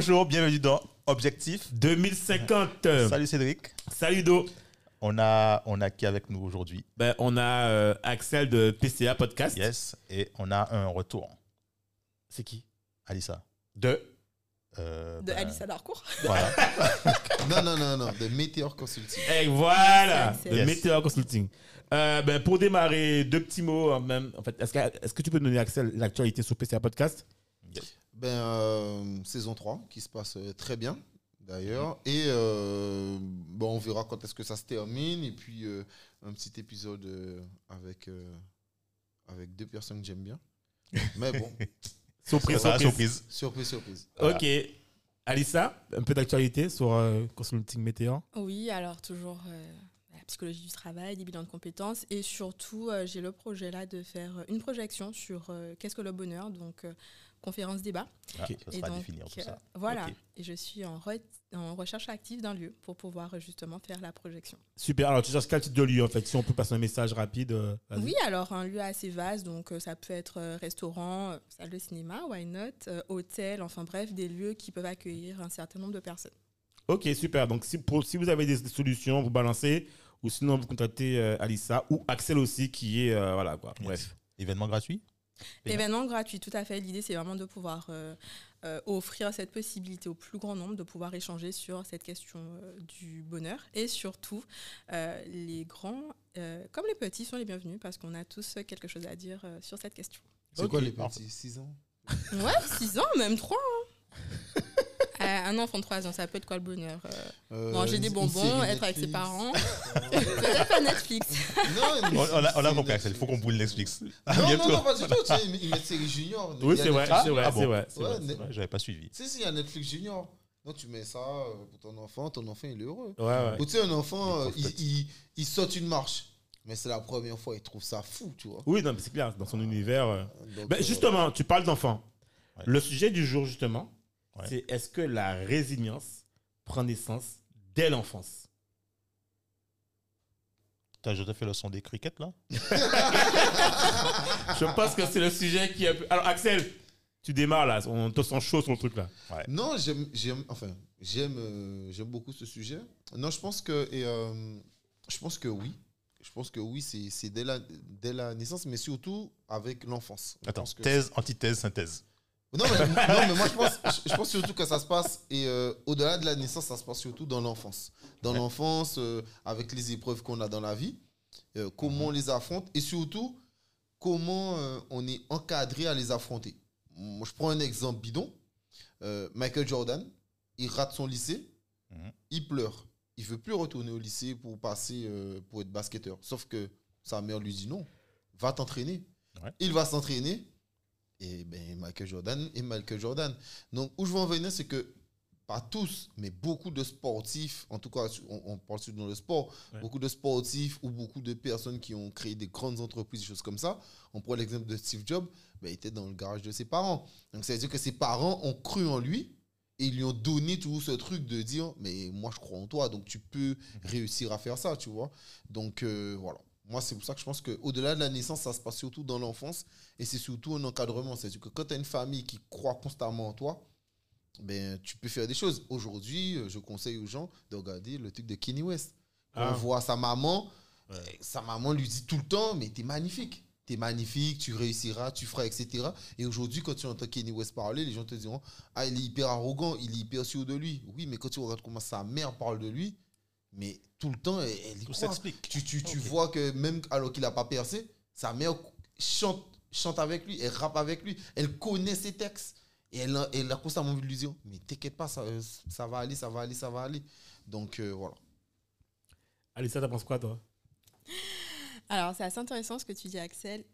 Bonjour, bienvenue dans Objectif 2050 Salut Cédric. Salut Do On a, on a qui avec nous aujourd'hui? Ben, On a euh, Axel de PCA Podcast. Yes. Et on a un retour. C'est qui? Alissa. De? Euh, De ben, Alice Adarcourt. Voilà. Non, non, non, non, de Meteor Consulting. Et voilà De yes. Meteor Consulting. Euh, ben, pour démarrer, deux petits mots. en Même, en fait, est-ce, que, est-ce que tu peux donner Axel l'actualité sur PCA Podcast? Ben, euh, saison 3, qui se passe euh, très bien, d'ailleurs. Et euh, bon, on verra quand est-ce que ça se termine. Et puis, euh, un petit épisode euh, avec, euh, avec deux personnes que j'aime bien. Mais bon, Surprise, surprise. surprise. surprise, surprise. Voilà. Ok. Alissa, un peu d'actualité sur euh, Consulting Météor Oui, alors toujours euh, psychologie du travail, des bilans de compétences et surtout euh, j'ai le projet là de faire une projection sur euh, qu'est-ce que le bonheur, donc euh, conférence débat. Ah, Ok. Ça sera donc, définir tout ça. euh, voilà, et je suis en, re- en recherche active d'un lieu pour pouvoir euh, justement faire la projection. Super. Alors, tu cherches quel type de lieu en fait Si on peut passer un message rapide. euh. Oui, alors un lieu assez vaste, donc euh, ça peut être euh, restaurant, euh, salle de cinéma, why not, euh, hôtel, enfin bref, des lieux qui peuvent accueillir un certain nombre de personnes. Ok, super. Donc, si, pour, si vous avez des solutions, vous balancez. Ou sinon, vous contactez euh, Alissa ou Axel aussi, qui est. euh, voilà quoi. Yes. Bref. Événement gratuit? Événement gratuit, tout à fait. L'idée, c'est vraiment de pouvoir euh, euh, offrir cette possibilité au plus grand nombre de pouvoir échanger sur cette question euh, du bonheur. Et surtout, euh, les grands euh, comme les petits sont les bienvenus parce qu'on a tous quelque chose à dire euh, sur cette question. C'est quoi les petits? 6 ans? Ouais, 6 ans, même 3. un enfant de 3 ans, ça peut être quoi le bonheur Euh, Euh, Manger des bonbons, être avec ses parents. Peut-être pas Netflix. Non, On, on a, on a compris, Axel. Il faut qu'on boule Netflix. Non, non, non, pas du tout. Tu sais, ils ils mettent série junior. Oui, c'est vrai. C'est vrai. Ah bon C'est vrai. c'est Ouais, vrai, J'avais pas suivi. Si, si, il y a Netflix junior. Donc, tu mets ça euh, pour ton enfant. Ton enfant, il est heureux. Ouais, ouais. Ou tu sais, un enfant, euh, il, il, il saute une marche. Mais c'est la première fois, il trouve ça fou, tu vois. Oui, non, mais c'est clair. Dans son univers. euh. Donc, Ben, euh, justement, tu parles d'enfants. Ouais. Le sujet du jour, justement, Ouais. c'est est-ce que la résilience prend naissance dès l'enfance? T'as déjà fait le son des crickets là? Je pense que c'est le sujet qui peu- Alors, Axel, tu démarres là. On te sent chaud sur le truc là. Non, j'aime, j'aime, enfin, j'aime, euh, j'aime beaucoup ce sujet. Non, je pense que, et, euh, je pense que oui. Je pense que oui, c'est, c'est dès la, dès la naissance, mais surtout avec l'enfance. Attends, thèse, antithèse, synthèse. Non mais, non, mais moi, je pense, je, pense surtout que ça se passe, et euh, au-delà de la naissance, ça se passe surtout dans l'enfance. Dans Ouais. l'enfance, euh, avec les épreuves qu'on a dans la vie, euh, comment on les affronte, et surtout, comment on est encadré à les affronter. Moi, je prends un exemple bidon. Michael Jordan, il rate son lycée, Mhm. il pleure. Il veut plus retourner au lycée pour passer pour être basketteur. Sauf que sa mère lui dit non, va t'entraîner. Ouais. Il va s'entraîner. Et ben Michael Jordan et Michael Jordan. Donc où je veux en venir, c'est que pas tous, mais beaucoup de sportifs, en tout cas, on, on parle surtout dans le sport, Ouais. beaucoup de sportifs ou beaucoup de personnes qui ont créé des grandes entreprises, des choses comme ça. On prend l'exemple de Steve Jobs, ben, il était dans le garage de ses parents. Donc ça veut dire que ses parents ont cru en lui et ils lui ont donné tout ce truc de dire mais moi je crois en toi donc tu peux réussir à faire ça tu vois donc euh, voilà moi c'est pour ça que je pense que au delà de la naissance ça se passe surtout dans l'enfance et c'est surtout un encadrement c'est à dire que quand tu as une famille qui croit constamment en toi ben tu peux faire des choses aujourd'hui euh, je conseille aux gens de regarder le truc de Kenny West Quand Ah. on voit sa maman Ouais. euh, sa maman lui dit tout le temps mais t'es magnifique t'es magnifique, tu réussiras, tu feras, etc. Et aujourd'hui, quand tu entends Kenny West parler, les gens te diront Ah, il est hyper arrogant, il est hyper sûr de lui. Oui, mais quand tu regardes comment sa mère parle de lui, mais tout le temps, elle, elle y Tout s'explique. Tu, tu, tu vois que même alors qu'il n'a pas percé, sa mère chante, chante avec lui, elle rappe avec lui, elle connaît ses textes. Et elle, a- elle a constamment envie de lui dire Mais t'inquiète pas, ça, ça va aller, ça va aller, ça va aller. Donc euh, voilà. Alissa, t'en penses quoi, toi? Alors, c'est assez intéressant ce que tu dis, Axel.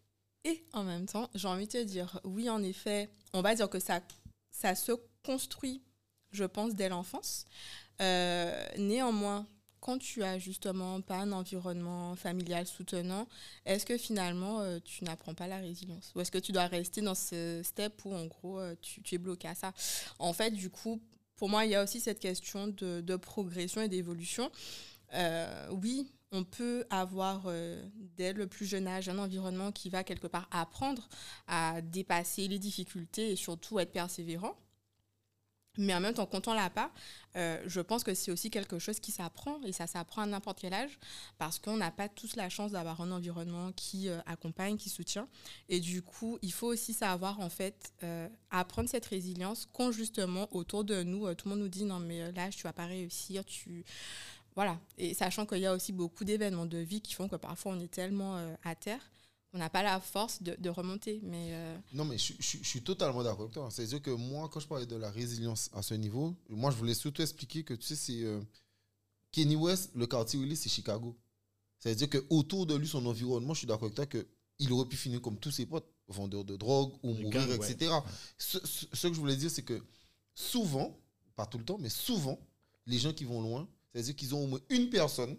Et en même temps, j'ai envie de te dire, oui, en effet, on va dire que ça, ça se construit, je pense, dès l'enfance. Euh, néanmoins, quand tu as justement pas un environnement familial soutenant, est-ce que finalement euh, tu n'apprends pas la résilience? Ou est-ce que tu dois rester dans ce step où en gros euh, tu, es bloqué à ça? En fait, du coup, pour moi, il y a aussi cette question de, progression et d'évolution. Euh, oui, on peut avoir dès le plus jeune âge un environnement qui va quelque part apprendre à dépasser les difficultés et surtout être persévérant. Mais en même temps, quand on l'a pas, euh, je pense que c'est aussi quelque chose qui s'apprend et ça s'apprend à n'importe quel âge parce qu'on n'a pas tous la chance d'avoir un environnement qui euh, accompagne, qui soutient. Et du coup, il faut aussi savoir en fait euh, apprendre cette résilience quand justement autour de nous, tout le monde nous dit non mais là tu vas pas réussir, tu voilà. Et sachant qu'il y a aussi beaucoup d'événements de vie qui font que parfois on est tellement à terre, on n'a pas la force de, de remonter. Mais euh, Non, mais je, je- je suis totalement d'accord avec toi. C'est-à-dire que moi, quand je parlais de la résilience à ce niveau, moi, je voulais surtout expliquer que, tu sais, c'est euh, Kenny West, le quartier où il est, c'est Chicago. C'est-à-dire qu'autour de lui, son environnement, je suis d'accord avec toi qu'il aurait pu finir comme tous ses potes, vendeurs de drogue ou mourir, ouais. etc. Ce, ce- ce que je voulais dire, c'est que souvent, pas tout le temps, mais souvent, les gens qui vont loin, c'est-à-dire qu'ils ont au moins une personne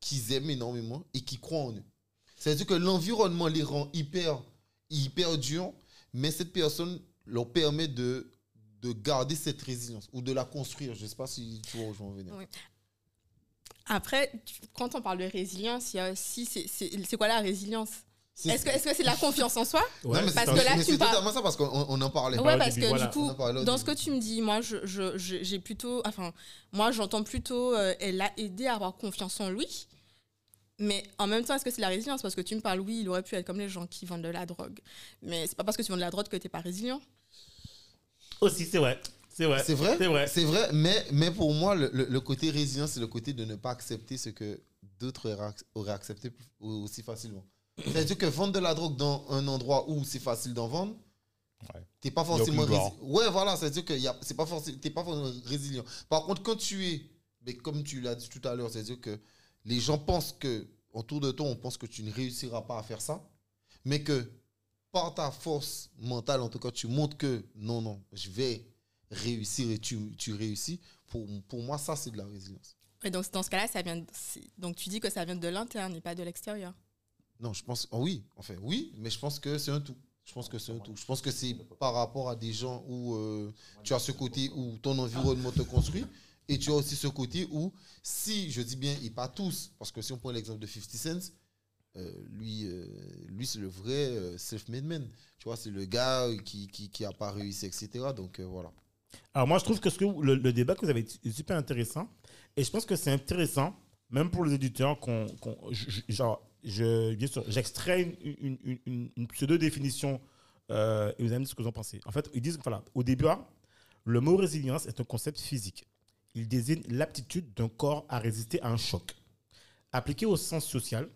qu'ils aiment énormément et qui croient en eux. C'est-à-dire que l'environnement les rend hyper, hyper durs, mais cette personne leur permet de, de garder cette résilience ou de la construire. Je ne sais pas si tu vois où je veux en venir. Oui. après, quand on parle de résilience, il y a aussi c'est- c'est c'est quoi la résilience? Est-ce que est-ce que c'est la confiance en soi? Ouais, Non, mais parce c'est- que là, mais tu parles- totalement ça parce qu'on on en parlait. Ouais, parce début, que voilà. du coup, dans ce que tu me dis, moi, je- je- je- j'ai plutôt, enfin, moi, j'entends plutôt, euh, elle l'a aidé à avoir confiance en lui. Mais en même temps, est-ce que c'est la résilience? Parce que tu me parles, oui, il aurait pu être comme les gens qui vendent de la drogue. Mais c'est pas parce que tu vends de la drogue que t'es pas résilient. Aussi, c'est vrai. C'est vrai. C'est vrai? C'est vrai. C'est vrai, mais, mais pour moi, le, le- le côté résilient, c'est le côté de ne pas accepter ce que d'autres auraient ac- auraient accepté aussi facilement. C'est-à-dire que vendre de la drogue dans un endroit où c'est facile d'en vendre, Ouais. t'es pas forcément résilient. Ouais, voilà, c'est-à-dire que y a- c'est pas forcément, t'es pas forcément résilient. Par contre, quand tu es, mais comme tu l'as dit tout à l'heure, c'est-à-dire que les gens pensent que, autour de toi, on pense que tu ne réussiras pas à faire ça, mais que par ta force mentale, en tout cas, tu montres que non, non, je vais réussir et tu, tu réussis. Pour, pour moi, ça, c'est de la résilience. Et donc, dans ce cas-là, ça vient. de- donc, tu dis que ça vient de l'interne et pas de l'extérieur. Non, je pense, oh oui, enfin oui, mais je pense que c'est un tout. Je pense que c'est un tout. Je pense que c'est par rapport à des gens où euh, tu as ce côté où ton environnement te construit et tu as aussi ce côté où, si, je dis bien, et pas tous, parce que si on prend l'exemple de 50 Cent, euh, lui, euh, lui c'est le vrai euh, self-made man. Tu vois, c'est le gars qui, qui, qui a pas réussi, etc. Donc voilà. Alors moi, je trouve que, le, débat que vous avez est super intéressant. Et je pense que c'est intéressant, même pour les éditeurs, qu'on, je- genre, je, bien sûr, j'extrais une, une- une- une- pseudo-définition et vous allez me dire ce que vous en pensez. En fait, ils disent, voilà, au début, hein, le mot résilience est un concept physique. Il désigne l'aptitude d'un corps à résister à un choc. Appliqué au sens social,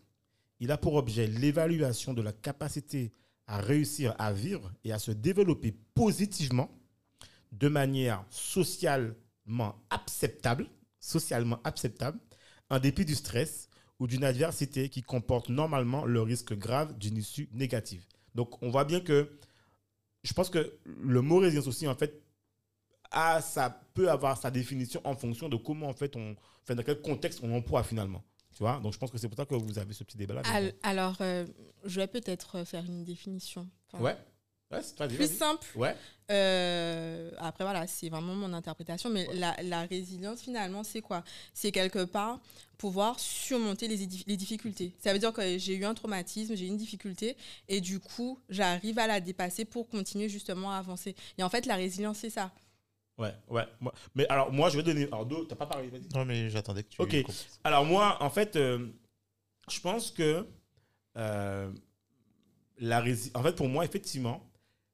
il a pour objet l'évaluation de la capacité à réussir à vivre et à se développer positivement de manière socialement acceptable, socialement acceptable, en dépit du stress ou d'une adversité qui comporte normalement le risque grave d'une issue négative. Donc, on voit bien que je pense que le mot résilience aussi, en fait, a, ça peut avoir sa définition en fonction de comment, en fait, on, enfin, dans quel contexte on l'emploie finalement. Tu vois? Donc, je pense que c'est pour ça que vous avez ce petit débat-là. Al- Alors, euh, je vais peut-être faire une définition. Enfin, Ouais. Ouais, c'est pas Plus simple. Ouais. Euh, après, voilà, c'est vraiment mon interprétation. Mais la, la résilience, finalement, c'est quoi? C'est quelque part pouvoir surmonter les, les difficultés. Ça veut dire que j'ai eu un traumatisme, j'ai eu une difficulté, et du coup, j'arrive à la dépasser pour continuer justement à avancer. Et en fait, la résilience, c'est ça. Ouais, ouais. Moi- Mais alors, moi, je vais donner. Alors, t'as pas parlé, vas-y. Non, mais j'attendais que tu. Ok. Alors moi, en fait, euh, je pense que euh, la rési- en fait, pour moi, effectivement,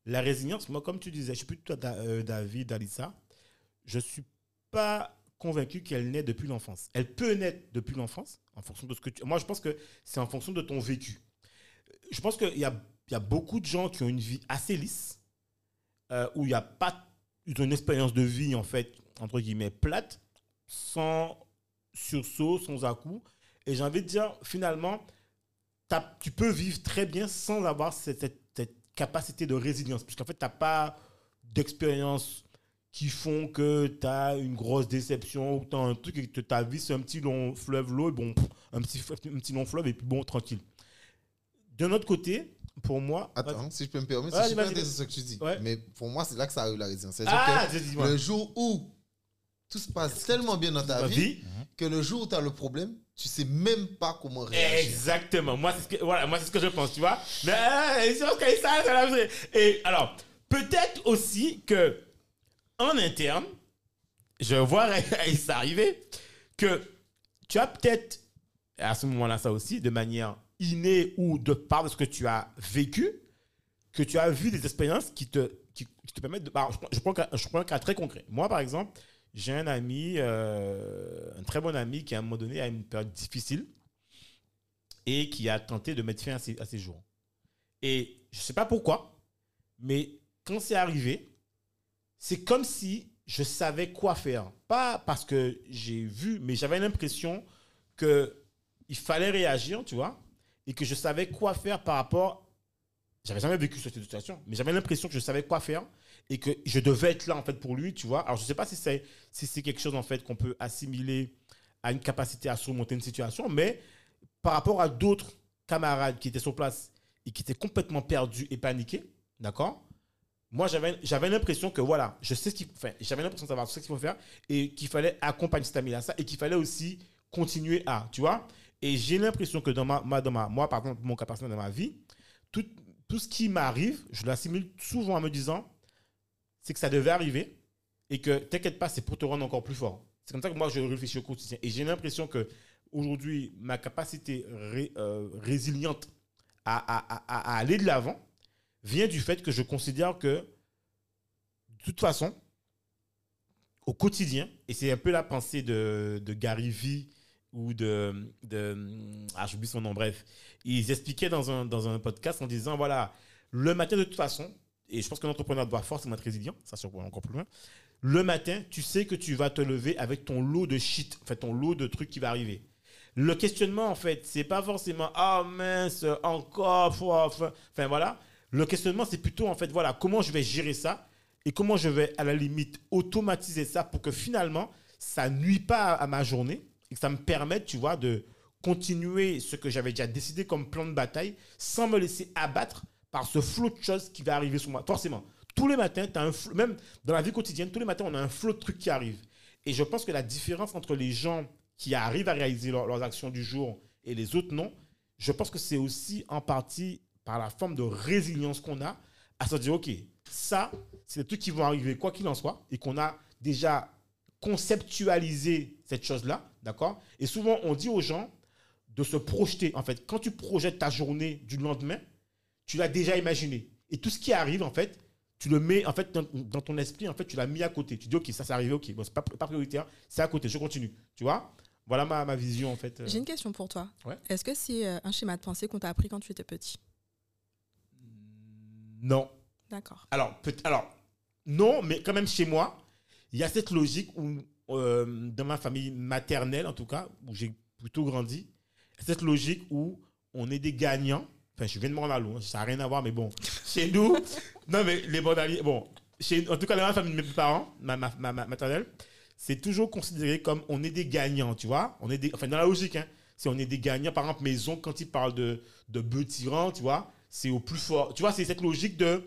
la résilience, moi, comme tu disais, je suis plutôt d'a- euh, David, Alissa, je suis pas convaincu qu'elle naît depuis l'enfance. Elle peut naître depuis l'enfance, en fonction de ce que tu... Moi, je pense que c'est en fonction de ton vécu. Je pense qu'il y a, y a beaucoup de gens qui ont une vie assez lisse, où il n'y a pas... Ils ont une expérience de vie, en fait, entre guillemets, plate, sans sursaut, sans à-coup. Et j'ai envie de dire, finalement, tu peux vivre très bien sans avoir cette capacité de résilience. Puisqu'en fait, tu n'as pas d'expérience qui font que tu as une grosse déception ou tu as un truc et que ta vie, c'est un petit long fleuve l'eau, et bon, un petit, un petit long fleuve, et puis bon, tranquille. D'un autre côté, pour moi. Attends, si je peux me permettre, c'est super intéressant ce que tu dis. Ouais. Mais pour moi, c'est là que ça arrive la résilience. C'est-à-dire Ah, le jour où tout se passe tellement bien dans ta vie, vie. que le jour où tu as le problème, tu sais même pas comment réagir. Exactement. Moi, c'est ce que, voilà, moi, c'est ce que je pense, tu vois. Mais, euh, c'est c'est. Et alors, peut-être aussi que, en interne, je vois ça arriver, que tu as peut-être, à ce moment-là, ça aussi, de manière innée ou de par de ce que tu as vécu, que tu as vu des expériences qui te, qui, te permettent de. alors, je, prends- je prends un cas très concret. Moi, par exemple, j'ai un ami, euh, un très bon ami qui, à un moment donné, a une période difficile et qui a tenté de mettre fin à ses, à ses jours. Et je ne sais pas pourquoi, mais quand c'est arrivé, c'est comme si je savais quoi faire. Pas parce que j'ai vu, mais j'avais l'impression que il fallait réagir, tu vois, et que je savais quoi faire par rapport. J'avais jamais vécu cette situation, mais j'avais l'impression que je savais quoi faire et que je devais être là en fait pour lui, tu vois. Alors je sais pas si c'est si c'est quelque chose en fait qu'on peut assimiler à une capacité à surmonter une situation, mais par rapport à d'autres camarades qui étaient sur place et qui étaient complètement perdus et paniqués, d'accord Moi, j'avais j'avais l'impression que voilà, je sais ce qu'il faut faire. J'avais l'impression de savoir ce qu'il faut faire et qu'il fallait accompagner cet ami-là, ça, et qu'il fallait aussi continuer à, tu vois Et j'ai l'impression que dans ma, moi, mon cas personnel dans ma vie, tout, tout ce qui m'arrive, je l'assimile souvent en me disant, c'est que ça devait arriver et que t'inquiète pas, c'est pour te rendre encore plus fort. C'est comme ça que moi je réfléchis au quotidien. Et j'ai l'impression que aujourd'hui, ma capacité euh, résiliente à aller de l'avant vient du fait que je considère que, de toute façon, au quotidien, et c'est un peu la pensée de, de Gary Vee ou de, de ah j'oublie son nom, bref, ils expliquaient dans un, dans un podcast en disant, voilà, le matin de toute façon, et je pense qu'un entrepreneur doit forcément être résilient, ça surprend encore plus loin, le matin, tu sais que tu vas te lever avec ton lot de shit, en fait, ton lot de trucs qui va arriver. Le questionnement, en fait, c'est pas forcément ah mince, encore, enfin, enfin voilà. Le questionnement, c'est plutôt en fait, voilà, comment je vais gérer ça et comment je vais à la limite automatiser ça pour que finalement, ça nuit pas à ma journée et que ça me permette, tu vois, de continuer ce que j'avais déjà décidé comme plan de bataille sans me laisser abattre par ce flot de choses qui va arriver sur moi. Forcément, tous les matins, as un flot- même dans la vie quotidienne, tous les matins, on a un flot de trucs qui arrivent. Et je pense que la différence entre les gens qui arrivent à réaliser leur- leurs actions du jour et les autres non, je pense que c'est aussi en partie par la forme de résilience qu'on a à se dire, OK, ça, c'est des trucs qui vont arriver quoi qu'il en soit et qu'on a déjà conceptualisé cette chose-là, d'accord? Et souvent, on dit aux gens de se projeter. En fait, quand tu projettes ta journée du lendemain, tu l'as déjà imaginé. Et tout ce qui arrive, en fait, tu le mets en fait dans, dans ton esprit, en fait, tu l'as mis à côté. Tu dis, OK, ça, c'est arrivé, OK, bon, c'est pas, pas prioritaire, c'est à côté, je continue. Tu vois? Voilà ma, ma vision, en fait. euh. J'ai une question pour toi. Ouais. Est-ce que c'est euh, un schéma de pensée qu'on t'a appris quand tu étais petit? Non. D'accord. Alors, peut- alors, non, mais quand même chez moi, il y a cette logique où, euh, dans ma famille maternelle, en tout cas, où j'ai plutôt grandi, cette logique où on est des gagnants. Enfin, je viens de Mornalo, hein, ça n'a rien à voir, mais bon, chez nous, non, mais les Bornaliers, bon, chez, en tout cas, dans ma famille de mes parents, ma, ma- ma- ma maternelle, c'est toujours considéré comme on est des gagnants, tu vois. On est des, enfin, dans la logique, hein, c'est on est des gagnants. Par exemple, maison, quand ils parlent de, de tyrans, tu vois, c'est au plus fort. Tu vois, c'est cette logique de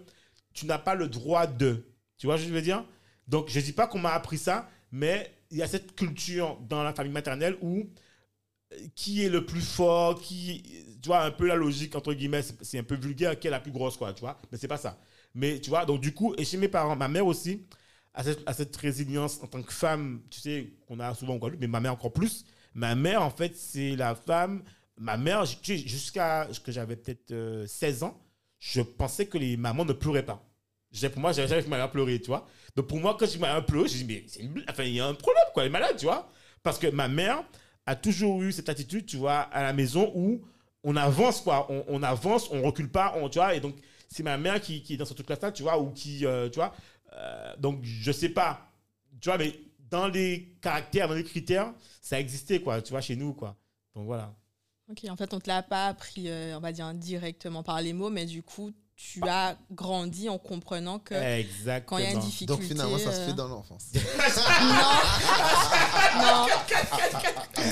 tu n'as pas le droit de. Tu vois ce que je veux dire? Donc, je ne dis pas qu'on m'a appris ça, mais il y a cette culture dans la famille maternelle où euh, qui est le plus fort, qui, tu vois, un peu la logique, entre guillemets, c'est un peu vulgaire, qui est la plus grosse, quoi, tu vois, mais c'est pas ça. Mais, tu vois, donc du coup, et chez mes parents, ma mère aussi, a cette, a cette résilience en tant que femme, tu sais, qu'on a souvent en Guadeloupe, mais ma mère encore plus. Ma mère, en fait, c'est la femme, ma mère, jusqu'à ce que j'avais peut-être euh, 16 ans, je pensais que les mamans ne pleuraient pas. Pour moi, j'avais jamais ma mère pleurer, tu vois. Donc pour moi, quand je m'a pleuré, j'ai dit, mais c'est une blague. Enfin, il y a un problème, quoi, elle est malade, tu vois. Parce que ma mère a toujours eu cette attitude, tu vois, à la maison où on avance, quoi. On, avance, on recule pas, on, tu vois. Et donc, c'est ma mère qui, qui est dans ce truc-là, tu vois, ou qui, euh, tu vois. euh, donc, je sais pas, tu vois, mais dans les caractères, dans les critères, ça existait, quoi, tu vois, chez nous, quoi. Donc voilà. Ok, en fait, on te l'a pas appris, euh, on va dire, directement par les mots, mais du coup, tu as grandi en comprenant que Exactement. quand il y a une difficulté. Donc finalement, ça se euh, fait dans l'enfance. Non, non.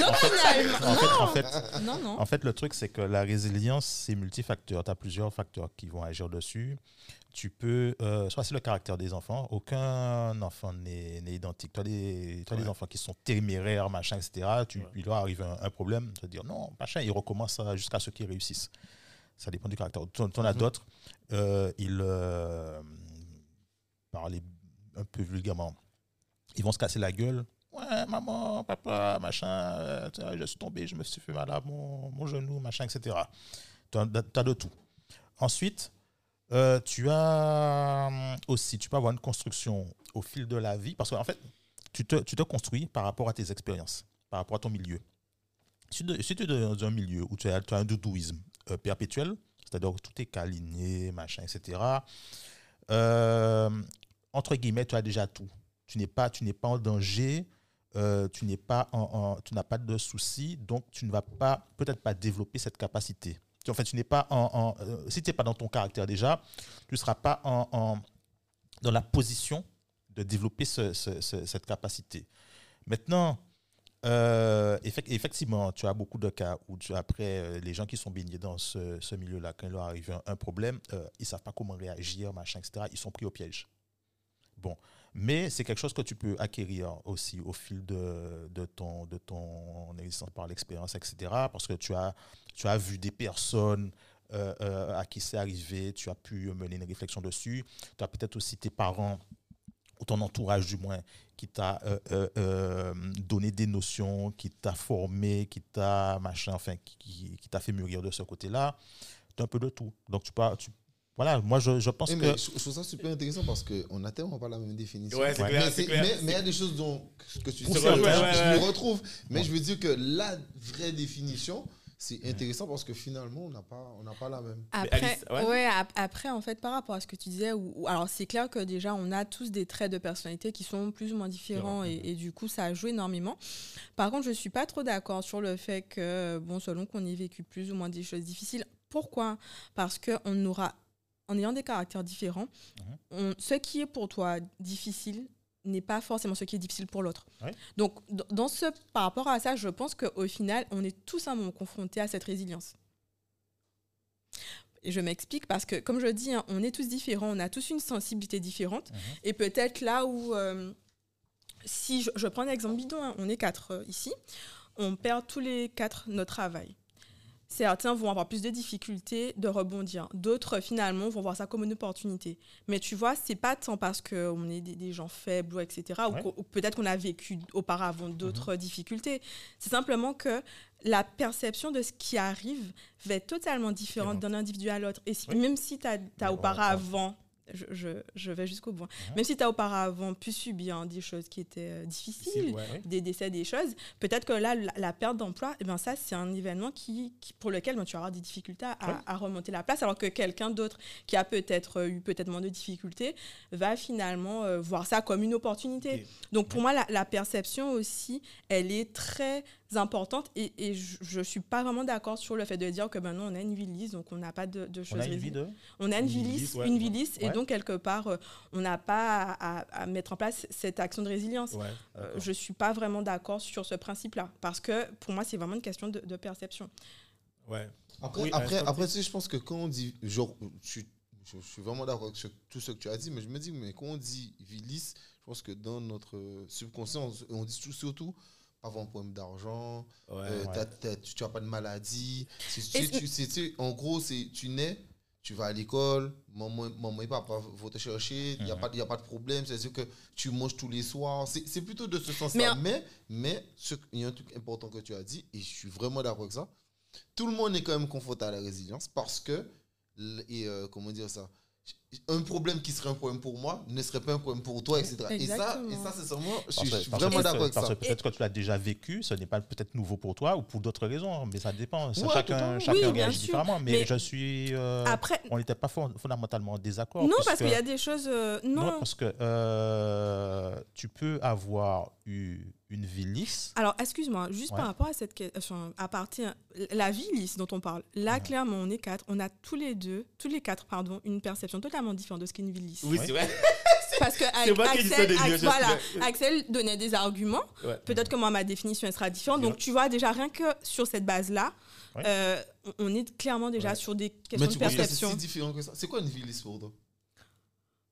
Donc finalement, En fait, en fait, non, non. En fait, le truc, c'est que la résilience, c'est multifacteur. Tu as plusieurs facteurs qui vont agir dessus. Tu peux, euh, soit c'est le caractère des enfants. Aucun enfant n'est n'est identique. Tu as, des, tu as des Ouais. enfants qui sont téméraires, machin, etc. Tu, Ouais. Il leur arrive un, un problème, tu vas dire non, machin, ils recommencent jusqu'à ce qu'ils réussissent. Ça dépend du caractère. Tu en as Mhm. d'autres, euh, ils, euh, parler un peu vulgairement, ils vont se casser la gueule. Ouais, maman, papa, machin, euh, je suis tombé, je me suis fait mal à mon, mon genou, machin, etc. Tu as, de tout. Ensuite, euh, tu as aussi, tu peux avoir une construction au fil de la vie, parce qu'en fait, tu te, tu te construis par rapport à tes expériences, par rapport à ton milieu. Si tu es dans un milieu où tu as, tu as un doudouisme euh, perpétuel, c'est-à-dire que tout est caligné, machin, etc., euh, entre guillemets, tu as déjà tout. Tu n'es pas, tu n'es pas en danger, euh, tu n'es pas en, tu n'as pas de soucis, donc tu ne vas pas, peut-être pas développer cette capacité. En fait, tu n'es pas en, euh, si tu n'es pas dans ton caractère déjà, tu ne seras pas en, dans la position de développer ce- ce- ce- cette capacité. Maintenant, euh, effec- effectivement, tu as beaucoup de cas où tu, après, euh, les gens qui sont baignés dans ce, milieu-là, quand il leur arrive un, un problème, euh, ils ne savent pas comment réagir, machin, etc. Ils sont pris au piège. Bon, mais c'est quelque chose que tu peux acquérir aussi au fil de, ton, de ton existence par l'expérience, etc. Parce que tu as, tu as vu des personnes à qui c'est arrivé, tu as pu mener une réflexion dessus. Tu as peut-être aussi tes parents ou ton entourage du moins qui t'a euh, euh, euh, donné des notions, qui t'a formé, qui t'a machin, enfin, qui, qui- qui t'a fait mûrir de ce côté-là. Tu un peu de tout. Donc tu peux, tu, voilà, moi je, je pense que je, je trouve ça super intéressant parce qu'on n'a tellement pas la même définition. Ouais, c'est Ouais. clair, mais il y a des choses dont, que tu dis, Ouais, je, me retrouve. Mais je veux dire que la vraie définition, c'est intéressant parce que finalement, on n'a pas, on n'a pas la même. Après, Alice, ouais. ouais, ap- après, en fait, par rapport à ce que tu disais, ou, ou- alors c'est clair que déjà, on a tous des traits de personnalité qui sont plus ou moins différents et, et du coup, ça joue énormément. Par contre, je suis pas trop d'accord sur le fait que, bon, selon qu'on ait vécu plus ou moins des choses difficiles. Pourquoi? Parce qu'on aura, en ayant des caractères différents, Mhm. on- ce qui est pour toi difficile n'est pas forcément ce qui est difficile pour l'autre. Ouais. Donc, dans ce, par rapport à ça, je pense qu'au final, on est tous un moment confrontés à cette résilience. Et je m'explique parce que, comme je dis, hein, on est tous différents, on a tous une sensibilité différente. Mhm. Et peut-être là où, euh, si je, je prends un exemple bidon, hein, on est quatre euh, ici, on perd tous les quatre notre travail. Certains vont avoir plus de difficultés de rebondir. D'autres, finalement, vont voir ça comme une opportunité. Mais tu vois, c'est pas tant parce qu'on est des, des gens faibles, etc. ou Ouais. qu'au- ou peut-être qu'on a vécu auparavant d'autres difficultés. C'est simplement que la perception de ce qui arrive va être totalement différente d'un individu à l'autre. Et si- Oui. même si tu as, auparavant, je, je- je vais jusqu'au bout, Mhm. même si tu as auparavant pu subir hein, des choses qui étaient euh, difficiles, Ouais. des décès, des choses, peut-être que là, la, la perte d'emploi, eh ben ça, c'est un événement qui, qui- pour lequel ben, tu auras des difficultés à, remonter la place, alors que quelqu'un d'autre qui a peut-être euh, eu peut-être moins de difficultés va finalement euh, voir ça comme une opportunité. Donc pour moi, la, la perception aussi, elle est très importante et, et je ne suis pas vraiment d'accord sur le fait de dire que ben non, on a une vie lisse, donc on n'a pas de, de choses on a une vie de... On a une Une vie lisse, ouais. une vie lisse, et donc quelque part, euh, on n'a pas à, à- à mettre en place cette action de résilience. Ouais. Euh, je suis pas vraiment d'accord sur ce principe-là, parce que pour moi, c'est vraiment une question de, de perception. Ouais. Après, Oui, après, après je pense que quand on dit. Genre, je, suis- je, suis vraiment d'accord sur tout ce que tu as dit, mais je me dis, mais quand on dit vie lisse, je pense que dans notre subconscient, on, on dit tout- surtout avoir un problème d'argent, Ouais. euh, ouais. t'as- t'as- tu n'as pas de maladie. Si, Et tu, tu- c'est- tu sais, en gros, c'est tu nais, tu vas à l'école, maman, maman et papa vont te chercher, il n'y a, pas- y a pas de problème, c'est-à-dire que tu manges tous les soirs. C'est c'est plutôt de ce sens-là. en- Mais mais ce- il y a un truc important que tu as dit, et je suis vraiment d'accord avec ça. Tout le monde est quand même confronté à la résilience parce que, et euh, comment dire ça, un problème qui serait un problème pour moi ne serait pas un problème pour toi, etc. Et ça, et ça c'est sûrement, je, Parce je suis vraiment d'accord avec parce ça. que peut-être que tu l'as déjà vécu, ce n'est pas peut-être nouveau pour toi ou pour d'autres raisons, mais ça dépend. Ça, Ouais, chacun chacun Oui, réagit différemment, mais, Mais je suis. euh, Après, on n'était pas fond- fondamentalement en désaccord. non, puisque- parce qu'il y a des choses. euh, non. Non, parce que euh, tu peux avoir eu une vie lisse. Alors, excuse-moi, juste Ouais. par rapport à cette question, à partir la vie lisse dont on parle. Là, Ouais. clairement, on est quatre, on a tous les deux, tous les quatre, pardon, une perception totalement différente de ce qu'est une vie lisse. Oui, Ouais. c'est vrai. Parce que C'est Axel, de Ax- je- voilà, Axel donnait des arguments. Ouais. Peut-être que moi, ma définition, elle sera différente. Donc, tu vois, déjà, rien que sur cette base-là, Ouais. euh, on- est clairement déjà Ouais. sur des questions Mais de tu c'est perception. si différent que ça? C'est quoi une vie lisse pour toi?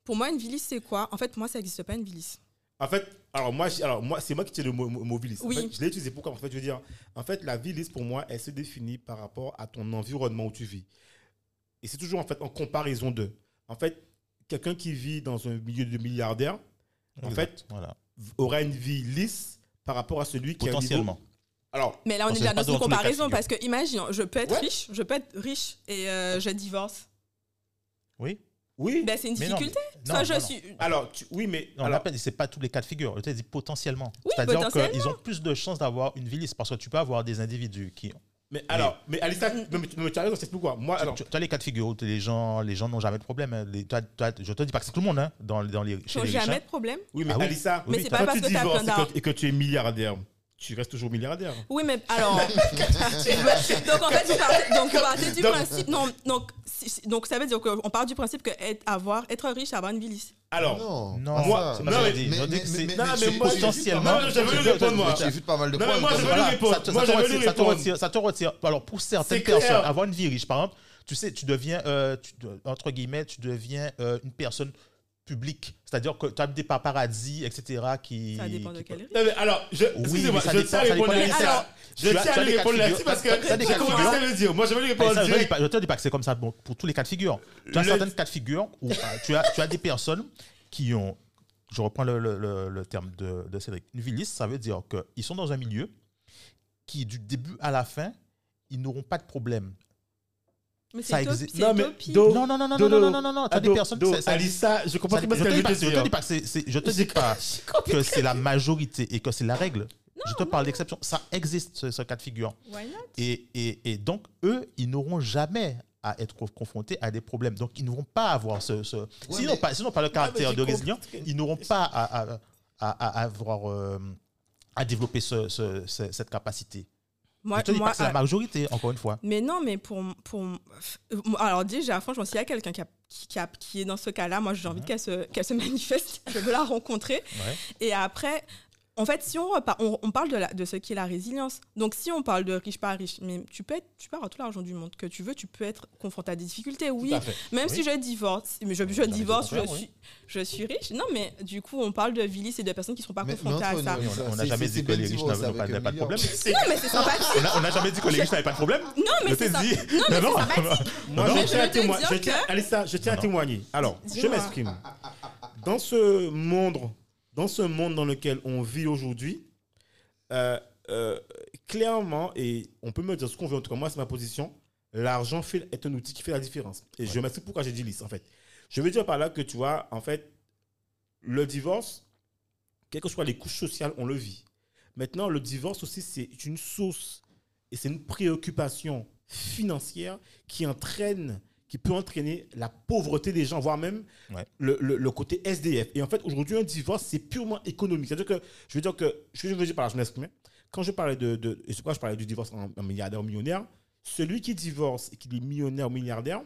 Pour moi, une vie lisse, c'est quoi? En fait, moi, ça n'existe pas, une vie lisse. En fait, alors moi, alors moi c'est moi qui tiens le mot. En Oui. fait, je l'ai utilisé pourquoi En fait, je veux dire, en fait, la vie lisse pour moi, elle se définit par rapport à ton environnement où tu vis. Et c'est toujours en fait en comparaison de. En fait, quelqu'un qui vit dans un milieu de milliardaires En voilà. aura une vie lisse par rapport à celui qui a Potentiellement. Alors, Mais là, on Parce est déjà dans une comparaison parce que, imagine, je peux être Ouais. riche, je peux être riche et euh, je divorce. Oui. Oui. Ben, c'est une Mais non, difficulté. mais- Soit non, je non, non. suis. Alors, tu- oui, mais Non, alors, la peine, c'est pas tous les cas de figure. Je te dis potentiellement. Oui, C'est-à-dire potentiellement. qu'ils ont plus de chances d'avoir une vie lisse parce que tu peux avoir des individus qui. mais alors, mais Alissa, mais, mais, mais tu as raison, c'est pourquoi? Moi, alors, tu, tu as les cas de figure où les gens, les gens n'ont jamais de problème. hein. Les- tu as- tu as- je te dis pas que c'est tout le monde, hein, dans, dans les, chez les jamais riches, de problème? oui, mais Ah oui. Alissa, Mais c'est quand pas parce tu que t'as divorces plein et d'argent. que, et que tu es milliardaire, tu restes toujours milliardaire. Oui, mais alors. donc, en fait, partez, donc, partez du Donc- principe. Non, donc, si- si- donc, ça veut dire qu'on part du principe que être, avoir, être riche, avoir une vie lisse. Alors, Non, Non, moi- ça. c'est pas non, ce que mais- non, moi, potentiellement. Non, non, j'avais Je- lui je- répondre, moi. J'ai vu pas mal de Non, mais points. moi, comme je ça. te- j'avais retire, répondre. ça te. Alors, pour certaines personnes, avoir une vie riche, par exemple, tu sais, tu deviens, euh, entre guillemets, tu deviens euh, une personne publique. C'est-à-dire que tu as des paparazzis, etc. qui. Ça dépend de qui- quel riche. Non, mais alors, je, Oui, excusez-moi, je tiens à répondre à cas. Je tiens à répondre là-dessus parce que Tu as des tu cas de comprends figure. ce que ça veut dire? Moi, je vais répondre ça, je ne dis direct. pas, je te dis pas que c'est comme ça bon, pour tous les cas de figure. Tu as Le- certains cas de figure où euh, tu, as, tu as des personnes qui ont, je reprends le, le- le- le terme de, de Cédric, une vie ça veut dire qu'ils sont dans un milieu qui, du début à la fin, ils n'auront pas de problème. Mais c'est existe. Non, mais. Do- Non, non, non, non, Do- non, non, non, non, non, tu as des personnes... do- ça- ça- Alissa, je comprends pas ce je te qu'elle dis veut pas- te je te dire. dis pas que c'est- c'est- je te dis pas que c'est la majorité et que c'est la règle. je te parle d'exception. Ça existe, ce, ce cas de figure. Why not? Et, et, et donc, eux, ils n'auront jamais à être confrontés à des problèmes. Donc, ils ne vont pas avoir ce... ce... s'ils n'ont mais- pas, s'ils n'ont pas le caractère j'ai de résilient, ils n'auront pas à, à, à- à avoir... euh, à développer ce- ce- ce- cette capacité. Moi, je te dis moi, pas que c'est la euh, majorité, encore une fois. Mais non, mais pour. pour euh, alors, déjà, franchement, s'il y a quelqu'un qui, a- qui, qui est dans ce cas-là, moi, j'ai envie Mhm. qu'elle se, qu'elle se manifeste. Je veux la rencontrer. Ouais. Et après, en fait, si on, repart, on, on parle de, la, de ce qui est la résilience. Donc, si on parle de riche, pas riche, mais tu peux, être, tu peux avoir tout l'argent du monde que tu veux, tu peux être confronté à des difficultés, oui. Même Oui. si je divorce, mais je, divorce, je suis, je suis riche. Non, mais du coup, on parle de Villis et de personnes qui ne sont pas Mais- mais confrontées à ça. on n'a jamais dit que les riches n'avaient pas, de problème. Non, mais c'est sympathique. On n'a jamais dit que les riches n'avaient pas de problème. Non, mais Je c'est t'ai ça. dit. Non, mais Non, c'est non. sympathique. Moi, je tiens à témoigner. Alors, je m'exprime. Dans ce monde, dans ce monde dans lequel on vit aujourd'hui, euh, euh, clairement, et on peut me dire ce qu'on veut, en tout cas, moi, c'est ma position, l'argent est un outil qui fait la différence. Et je m'explique pourquoi j'ai dit lisse, en fait. Je veux dire par là que, tu vois, en fait, le divorce, quelles que soient les couches sociales, on le vit. Maintenant, le divorce aussi, c'est une source et c'est une préoccupation financière qui entraîne, qui peut entraîner la pauvreté des gens, voire même Ouais. le, le- le côté SDF. Et en fait, aujourd'hui, un divorce, c'est purement économique. C'est-à-dire que, je veux dire que, je veux dire par là, je m'exprime. Quand je parlais de, de et c'est pourquoi je parlais du divorce en, en milliardaire ou millionnaire, celui qui divorce et qui est millionnaire ou milliardaire,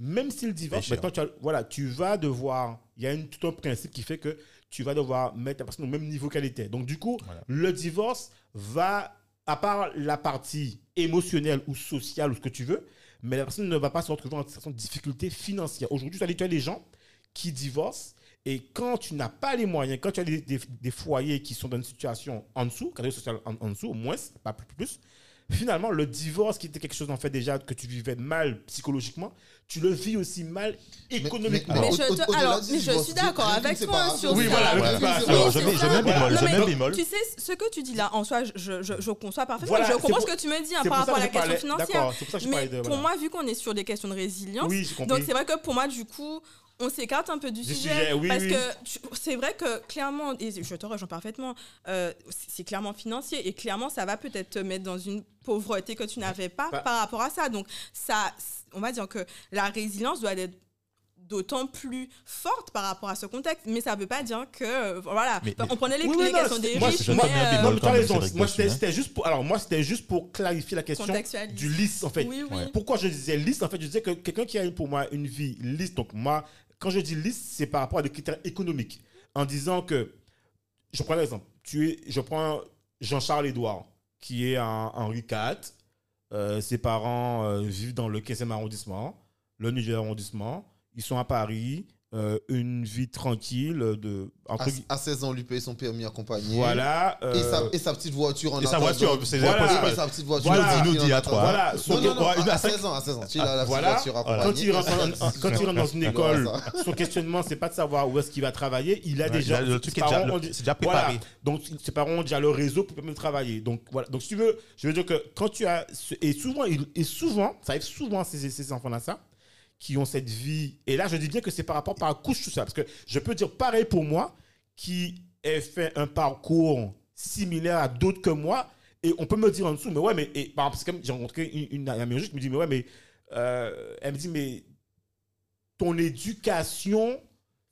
même s'il divorce, maintenant, tu, as- voilà, tu vas devoir, il y a une, tout un principe qui fait que tu vas devoir mettre la personne au même niveau qu'elle était. Donc, du coup, Voilà. le divorce va, à part la partie émotionnelle ou sociale ou ce que tu veux, mais la personne ne va pas se retrouver en situation de difficulté financière. Aujourd'hui, tu as des- gens qui divorcent et quand tu n'as pas les moyens, quand tu as des, des- foyers qui sont dans une situation en dessous, catégorie sociale en, en dessous, au moins, pas plus, plus, finalement, le divorce qui était quelque chose en fait déjà que tu vivais mal psychologiquement, tu le vis aussi mal économiquement. Mais au-delà alors, mais je suis d'accord avec toi sur Oui, ça. voilà, alors, je mets- je ça. mets un bémol, Non, je mais mets un bémol. Tu sais, ce que tu dis là, en soi, je, je, je conçois parfaitement. Voilà, je comprends pour- ce que tu me dis hein, par rapport à la question financière. D'accord, c'est pour ça que je Mais pour moi, vu qu'on est sur des questions de résilience, donc c'est vrai que pour moi, du coup, on s'écarte un peu du, Du sujet, sujet, oui, parce oui. que c'est vrai que clairement, et je te rejoins parfaitement, euh, c'est clairement financier et clairement ça va peut-être te mettre dans une pauvreté que tu n'avais pas Bah. par rapport à ça. Donc ça, on va dire que la résilience doit être d'autant plus forte par rapport à ce contexte. Mais ça ne veut pas dire que, euh, voilà, Mais- on prenait les Oui, oui, non, des moi, riches, un euh, Moi, c'était hein. c'était juste pour, alors moi, c'était juste pour clarifier la question du lisse, en fait. Oui, oui. Pourquoi je disais lisse? En fait, je disais que quelqu'un qui a pour moi une vie lisse, donc moi, quand je dis lisse, c'est par rapport à des critères économiques. En disant que, je prends l'exemple, je prends Jean-Charles Édouard, qui est en Henri IV. Euh, ses parents euh, vivent dans le 15e arrondissement, le 9e arrondissement. Ils sont à Paris, euh, une vie tranquille de entre À, à 16 ans, lui paye son permis accompagné. voilà. Et, euh, sa, et sa petite voiture en Et sa attendant. voiture, c'est Voilà. Et sa petite voiture. Voilà. nous dit à trois. Voilà, son- Non, non, non, une- à à cinq- 16 ans, à 16 ans. Il a la petite Voilà. voiture accompagnée. quand il, rentre quand il dans une école, son questionnement, c'est pas de savoir où est-ce qu'il va travailler. Il a Ouais, déjà. le truc ses est déjà- parents le- c'est déjà voilà. préparé. Donc, ses parents ont déjà le réseau pour permettre de travailler. Donc, voilà. Donc, si tu veux, je veux dire que quand tu as. ce- Et souvent, et souvent ça arrive souvent à ces, ces enfants-là, ça, qui ont cette vie. Et là, je dis bien que c'est par rapport par couche, tout ça. Parce que je peux dire pareil pour moi, qui ai fait un parcours similaire à d'autres que moi. Et on peut me dire en dessous, mais ouais, mais. Par exemple, c'est comme j'ai rencontré une, une amie qui me dit, mais ouais, mais. euh, elle me dit, mais ton éducation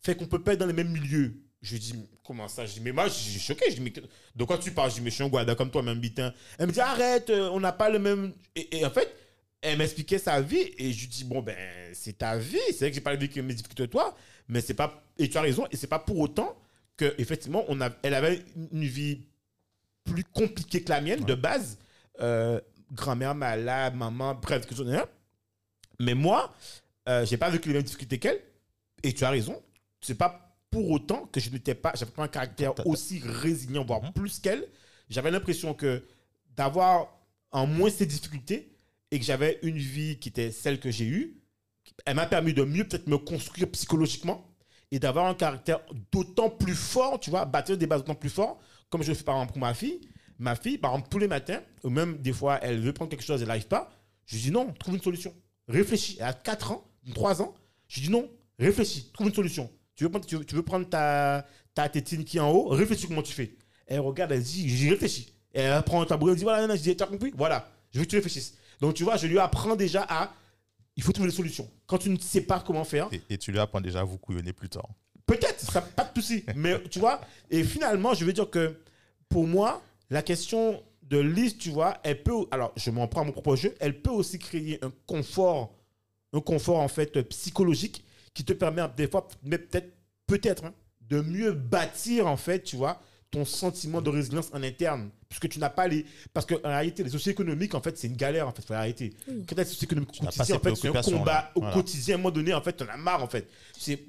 fait qu'on peut pas être dans les mêmes milieux. Je lui dis, comment ça? Je dis, mais moi, suis choqué. Je dis, mais que- de quoi tu parles? Je dis, mais je suis un Guada comme toi, même bitin. Elle me dit, arrête, euh, on n'a pas le même. Et en fait, elle m'expliquait sa vie et je lui dis, bon, ben, c'est ta vie. C'est vrai que j'ai pas vécu mes difficultés que toi, mais c'est pas. Et tu as raison, et c'est pas pour autant que, effectivement, on a, elle avait une vie plus compliquée que la mienne, de base. Euh, grand-mère malade, maman, bref, que. Mais moi, euh, j'ai pas vécu les mêmes difficultés qu'elle. Et tu as raison. C'est pas pour autant que je n'étais pas, j'avais pas un caractère aussi résilient, voire Mhm. plus qu'elle. J'avais l'impression que d'avoir en moins ces difficultés et que j'avais une vie qui était celle que j'ai eue, elle m'a permis de mieux peut-être me construire psychologiquement et d'avoir un caractère d'autant plus fort, tu vois, bâtir des bases d'autant plus fort, comme je le fais par exemple pour ma fille. Ma fille, par exemple, tous les matins, ou même des fois, elle veut prendre quelque chose, elle n'arrive pas. Je lui dis non, trouve une solution. Réfléchis. Elle a 4 ans, 3 ans. Je lui dis non, réfléchis, trouve une solution. Tu veux prendre, tu veux, prendre ta, ta tétine qui est en haut, réfléchis comment tu fais. Elle regarde, elle dit, j'y réfléchis. Elle prend un tabouret, elle dit, voilà, non, je dis, compris? Voilà, je veux que tu réfléchisses. Donc, tu vois, je lui apprends déjà à, il faut trouver des solutions. Quand tu ne sais pas comment faire, Et, et tu lui apprends déjà à vous couillonner plus tard. Peut-être, ça pas de souci. Mais tu vois, et finalement, je veux dire que pour moi, la question de liste, tu vois, elle peut, alors je m'en prends à mon propre jeu, elle peut aussi créer un confort, un confort en fait psychologique qui te permet des fois, mais peut-être, peut-être, hein, de mieux bâtir en fait, tu vois, ton sentiment de résilience en interne. Puisque tu n'as pas les. Parce qu'en réalité, les socio-économiques, en fait, c'est une galère, en fait, faut arrêter. Oui. Quand tu as les socio-économiques au n'as pas quotidien, en fait, c'est un combat là. au Voilà. quotidien. À un moment donné, en fait, tu en as marre, en fait. C'est.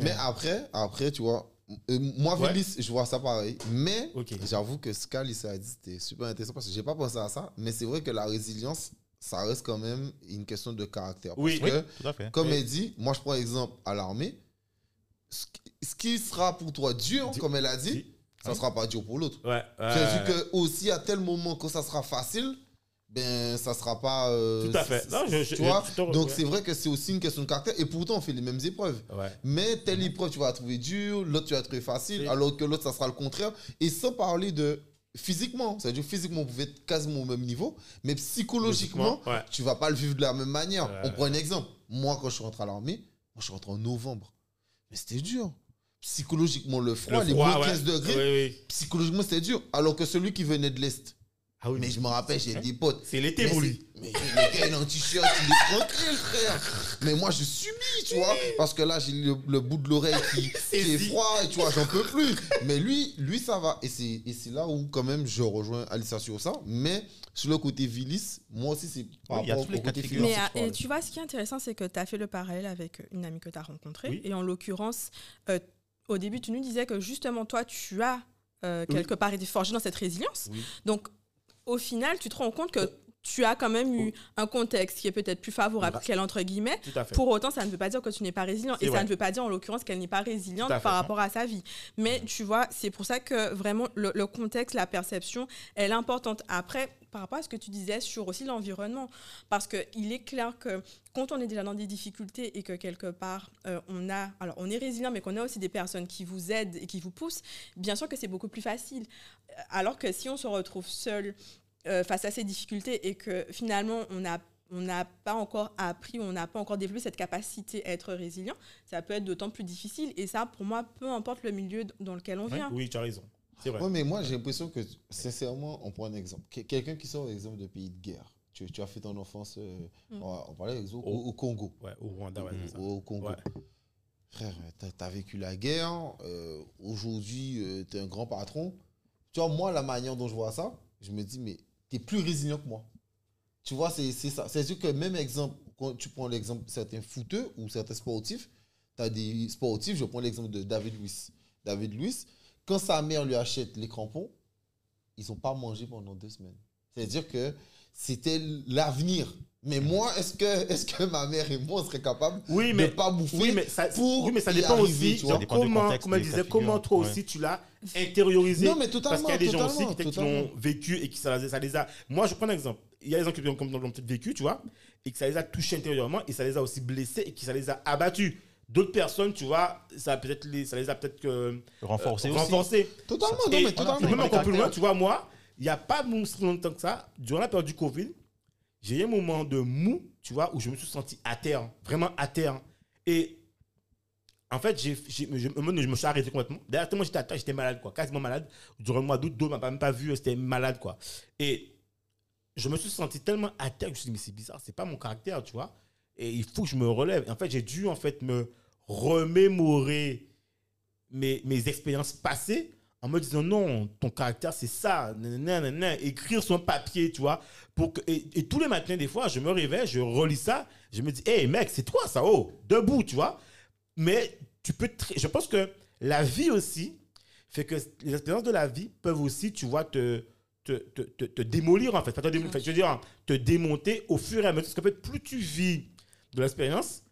Mais après, après, tu vois, euh, moi, Ouais. Vélis, je vois ça pareil. Mais j'avoue que ce qu'Alice a dit, c'était super intéressant parce que j'ai pas pensé à ça. Mais c'est vrai que la résilience, ça reste quand même une question de caractère. Oui. Parce que, Tout à fait. comme Oui. elle dit, moi, je prends exemple à l'armée. Ce qui- sera pour toi dur, comme elle a dit, di- ça Oui. sera pas dur pour l'autre. Ouais. C'est-à-dire euh, que aussi à tel moment que ça sera facile, ben ça sera pas. euh, Tout à fait. Non, je- je- tu vois je Donc ouais. c'est vrai que c'est aussi une question de caractère. Et pourtant on fait les mêmes épreuves. Ouais. Mais telle épreuve tu vas la trouver dure, l'autre tu vas la trouver facile, Oui. alors que l'autre ça sera le contraire. Et sans parler de physiquement, c'est-à-dire physiquement vous pouvez être quasiment au même niveau, mais psychologiquement ouais. tu vas pas le vivre de la même manière. Ouais. On prend un exemple. Moi quand je suis rentré à l'armée, moi je suis rentré en novembre, mais c'était dur. Psychologiquement le froid, Le les froid, moins ouais. 15 degrés, Oui, oui. psychologiquement c'était dur. Alors que celui qui venait de l'Est, Ah oui. mais je me rappelle, j'ai des potes. C'est l'été pour lui. mais il est en t-shirt, il est tranquille, frère. Mais moi, je subis, tu vois. Parce que là, j'ai le, le bout de l'oreille qui, qui est froid, et tu vois, j'en peux plus. Mais lui, lui, ça va. Et c'est, et c'est là où, quand même, je rejoins Alissa sur ça. Mais sur le côté Vilis, moi aussi, c'est par Oui, il y a rapport les au côté. Mais euh, et tu vois, ce qui est intéressant, c'est que tu as fait le parallèle avec une amie que tu as rencontrée. Oui. Et en l'occurrence, euh, au début, tu nous disais que justement, toi, tu as euh, Oui. quelque part été forgé dans cette résilience. Oui. Donc, au final, tu te rends compte que tu as quand même eu un contexte qui est peut-être plus favorable qu'elle, entre guillemets. Pour autant, ça ne veut pas dire que tu n'es pas résilient. Et ça ne veut pas dire, en l'occurrence, qu'elle n'est pas résiliente fait. par rapport à sa vie. Mais tu vois, c'est pour ça que vraiment, le, le contexte, la perception, elle est importante. Après, par rapport à ce que tu disais sur aussi l'environnement, parce qu'il est clair que quand on est déjà dans des difficultés et que quelque part, euh, on a, alors on est résilient, mais qu'on a aussi des personnes qui vous aident et qui vous poussent, bien sûr que c'est beaucoup plus facile. Alors que si on se retrouve seul euh, face à ces difficultés et que finalement on a on n'a pas encore appris, on n'a pas encore développé cette capacité à être résilient, ça peut être d'autant plus difficile. Et ça, pour moi, peu importe le milieu dans lequel on vient. Oui, tu as raison. C'est vrai. Ouais, mais moi, j'ai l'impression que, sincèrement, on prend un exemple. Que- Quelqu'un qui sort, exemple, de pays de guerre. Tu, tu as fait ton enfance, euh, Mm. on, on parlait exemple, Au- Congo. Ouais, au Rwanda, ouais, ça. au Congo. Ouais. Frère, tu as, vécu la guerre. euh, Aujourd'hui, tu es un grand patron. Tu vois, moi, la manière dont je vois ça, je me dis, mais tu es plus résilient que moi. Tu vois, c'est c'est ça. C'est sûr que même exemple, quand tu prends l'exemple de certains footeux ou certains sportifs, tu as des sportifs, je prends l'exemple de David Luiz. David Luiz, quand sa mère lui achète les crampons, ils n'ont pas mangé pendant deux semaines. C'est-à-dire que c'était l'avenir. Mais moi, est-ce que, est que ma mère et moi, on serait capables Oui, de ne pas bouffer oui, mais ça, pour oui, mais ça dépend arriver, aussi Ça dépend comment, contexte, comme elle des disait, cas de comment toi Ouais. aussi tu l'as intériorisé. Non, mais Parce totalement. qu'il y a des gens aussi qui totalement. l'ont vécu et qui ça, ça les a. Moi, je prends un exemple. Il y a des gens qui l'ont peut-être vécu, tu vois, et que ça les a touchés intérieurement et ça les a aussi blessés et que ça les a abattus. D'autres personnes, tu vois, ça, a peut-être les, ça les a peut-être que, Renforcer euh, aussi. renforcés. Totalement, non, Et mais totalement. même encore plus loin, tu vois, moi, il n'y a pas si longtemps que ça, durant la période du Covid, j'ai eu un moment de mou, tu vois, où je me suis senti à terre, vraiment à terre. Et en fait, j'ai, j'ai- je, je me suis arrêté complètement. D'ailleurs, tellement j'étais à terre, j'étais malade, quoi, quasiment malade. Durant le mois d'août, ne m'a même pas vu, c'était malade, quoi. Et je me suis senti tellement à terre que je me suis dit, mais c'est bizarre, c'est pas mon caractère, tu vois. Et il faut que je me relève. Et en fait, j'ai dû, en fait, me remémorer mes, mes expériences passées en me disant non, ton caractère c'est ça, nanana, écrire sur un papier, tu vois. Pour que, et, et tous les matins, des fois, je me réveille, je relis ça, je me dis, hé mec, c'est toi ça, oh, debout, tu vois. Mais tu peux, je pense que la vie aussi fait que les expériences de la vie peuvent aussi, tu vois, te, te, te, te, te démolir en fait. Pas te démolir, je veux dire, te démonter au fur et à mesure. Parce qu'en fait, plus tu vis de l'expérience,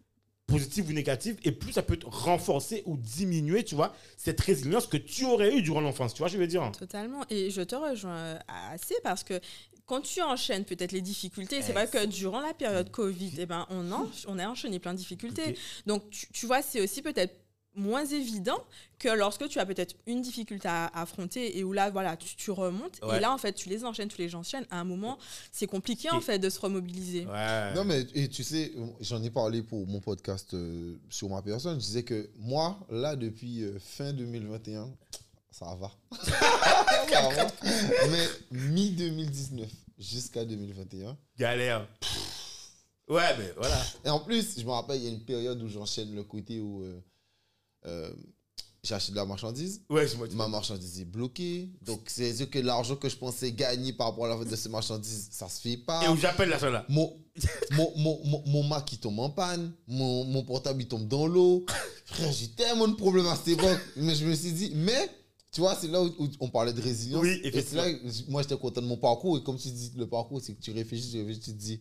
positive ou négative, et plus ça peut te renforcer ou diminuer, tu vois, cette résilience que tu aurais eue durant l'enfance. Tu vois, je veux dire? Totalement. Et je te rejoins euh, assez parce que quand tu enchaînes peut-être les difficultés, c'est vrai que durant la période Covid, eh ben, on, en- on a enchaîné plein de difficultés. Donc, tu, tu vois, c'est aussi peut-être moins évident que lorsque tu as peut-être une difficulté à, à affronter et où là, voilà, tu, tu remontes. Ouais. Et là, en fait, tu les enchaînes, tu les enchaînes. À un moment, c'est compliqué, en fait, de se remobiliser. Ouais. Non, mais et tu sais, j'en ai parlé pour mon podcast euh, sur ma personne. Je disais que moi, là, depuis euh, fin 2021, ça va. Ça va. Mais mi-2019 jusqu'à 2021. Galère. Ouais, mais voilà. Et en plus, je me rappelle, il y a une période où j'enchaîne le côté où euh, euh, j'ai acheté de la marchandise. Ouais, Ma marchandise est bloquée. Donc, c'est sûr que l'argent que je pensais gagner par rapport à la vente de ces marchandises, ça se fait pas. Et où j'appelle la là. mon, mon, mon, mon, mon Mac qui tombe en panne, mon, mon portable il tombe dans l'eau. Frère, j'ai tellement de problèmes à cette époque. Mais je me suis dit, mais tu vois, c'est là où, où on parlait de résilience. Oui, et c'est là moi j'étais content de mon parcours. Et comme tu dis, le parcours, c'est que tu réfléchis, tu réfléchis, tu te dis,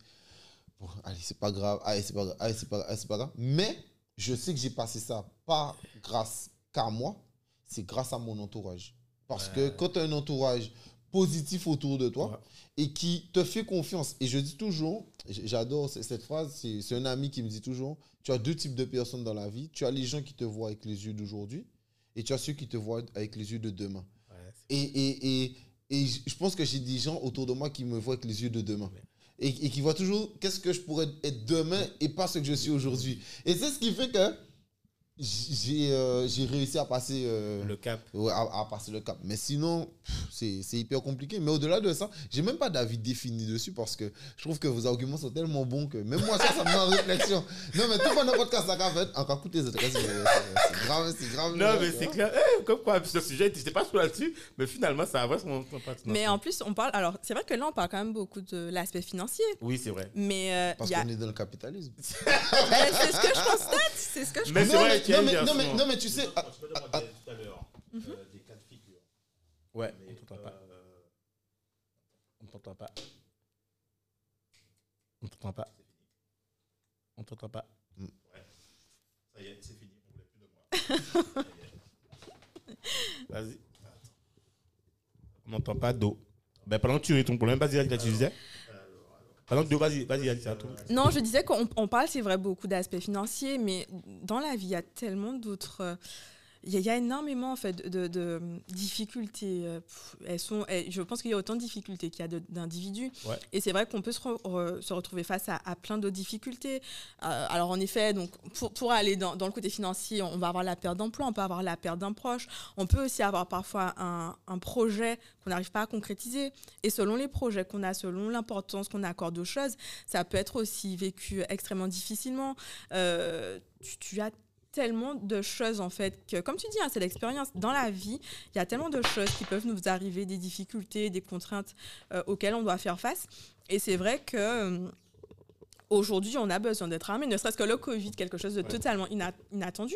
bon, allez, c'est pas grave, allez, c'est pas grave, allez, c'est pas, allez, c'est pas grave. Mais je sais que j'ai passé ça pas grâce qu'à moi, c'est grâce à mon entourage. Parce que quand tu as un entourage positif autour de toi, Ouais. et qui te fait confiance. Et je dis toujours, j'adore cette phrase, c'est un ami qui me dit toujours, tu as deux types de personnes dans la vie. Tu as les gens qui te voient avec les yeux d'aujourd'hui et tu as ceux qui te voient avec les yeux de demain. Et, et, et, je pense que j'ai des gens autour de moi qui me voient avec les yeux de demain. Et, qui voient toujours qu'est-ce que je pourrais être demain et pas ce que je suis aujourd'hui. Et c'est ce qui fait que j'ai euh, j'ai réussi à passer... euh, Le cap. Ouais, à, à passer le cap. Mais sinon, c'est c'est hyper compliqué. Mais au-delà de ça, j'ai même pas d'avis défini dessus parce que je trouve que vos arguments sont tellement bons que même moi, ça, ça me met en réflexion. Non, mais tout pendant le podcast, ça qu'a fait. Encore écoutez, c'est grave, c'est grave. Non, mais c'est clair. Eh, comme quoi, ce sujet, j'étais pas trop là-dessus, mais finalement, ça a vraiment son pertinence. Mais en plus, on parle. Alors, c'est vrai que là, on parle quand même beaucoup de l'aspect financier. Oui, c'est vrai. Mais euh, Parce a- qu'on est dans le capitalisme. Ben, c'est ce que je constate. C'est ce que je Mais constate. Non, mais, qu'il y a non, mais, non, version- mais, non, mais tu sais. ah, Je me demandais tout à l'heure euh, des cas de figure. Ouais, Mais, on t'entend pas. euh, On t'entend pas. On t'entend pas. On t'entend pas. Ça y est, c'est fini. On voulait plus de moi. Vas-y. On n'entend pas d'eau. Ben, pendant que tu ris ton problème, vas-y, vas-y, tu disais? Non, je disais qu'on on parle, c'est vrai, beaucoup d'aspects financiers, mais dans la vie, il y a tellement d'autres. Il y, a- il y a énormément en fait de, de difficultés. euh, pff, Elles sont, elles- je pense qu'il y a autant de difficultés qu'il y a de- d'individus. Ouais. Et c'est vrai qu'on peut se, re- re- se retrouver face à, à plein d'autres difficultés. Euh, alors en effet, donc pour, pour aller dans, dans le côté financier, on va avoir la perte d'emploi, on peut avoir la perte d'un proche, on peut aussi avoir parfois un, un projet qu'on n'arrive pas à concrétiser. Et selon les projets qu'on a, selon l'importance qu'on accorde aux choses, ça peut être aussi vécu extrêmement difficilement. Euh, tu, tu as tellement de choses en fait que, comme tu dis, hein, c'est l'expérience. Dans la vie, il y a tellement de choses qui peuvent nous arriver, des difficultés, des contraintes euh, auxquelles on doit faire face. Et c'est vrai que euh, aujourd'hui, on a besoin d'être armé, ne serait-ce que le Covid, quelque chose de Ouais. totalement ina- inattendu.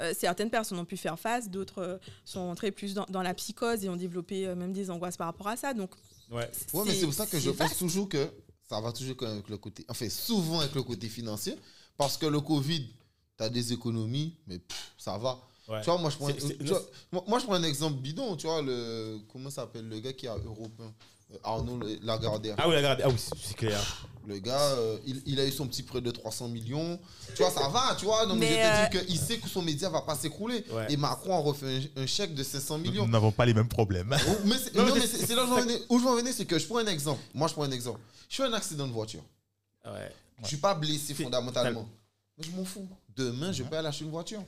Euh, certaines personnes ont pu faire face, d'autres euh, sont entrées plus dans, dans la psychose et ont développé euh, même des angoisses par rapport à ça. Donc, Ouais. Ouais, mais c'est pour ça que je pense toujours que ça va toujours quand même avec le côté. Enfin, souvent avec le côté financier. Parce que le Covid, tu as des économies, mais pff, ça va. Ouais. Tu vois, moi je, prends, C'est- c'est- tu vois, moi, moi, je prends un exemple bidon. Tu vois, le, comment ça s'appelle Le gars qui est européen. euh, Arnaud Lagardère. Ah oui, regarde. Ah oui, c'est- c'est clair. Le gars, euh, il, il a eu son petit prêt de 300 millions. Tu vois, ça va, tu vois. Donc, Mais, je euh, te dis qu'il sait que son média va pas s'écrouler. Ouais. Et Macron a refait un, un chèque de 500 millions. Nous n'avons pas les mêmes problèmes. Oh, mais c'est- Non, non, mais c'est- là où je veux en venir. Où je veux en venir, c'est que je prends un exemple. Moi, je prends un exemple. Je fais un accident de voiture. Ouais. Je suis pas blessé fondamentalement. Mais je m'en fous. Demain, je Mhm. peux aller acheter une voiture.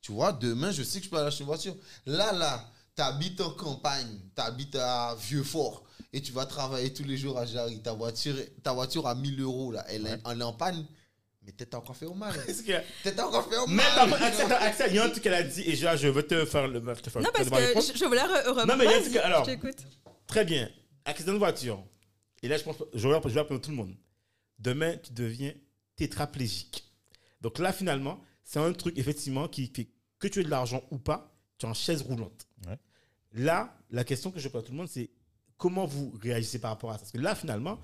Tu vois, demain, je sais que je peux aller acheter une voiture. Là, là, tu habites en campagne, tu habites à Vieux-Fort et tu vas travailler tous les jours à Jarry. Ta voiture, ta voiture à 1000 euros, là, elle, est, elle est en panne. Mais t'es encore fait au mal. T'es encore fait au Mais mal. contre, Axel, il y a un truc qu'elle a dit et je, je veux te faire le. Te faire non, parce que je, je voulais re- re- Non, mais il y a un truc- alors- je t'écoute. Très bien. Accident de voiture. Et là, je pense, je vais appeler tout le monde. Demain, tu deviens tétraplégique. Donc là, finalement, c'est un truc, effectivement, qui fait que tu aies de l'argent ou pas, tu es en chaise roulante. Ouais. Là, la question que je pose à tout le monde, c'est comment vous réagissez par rapport à ça? Parce que là, finalement,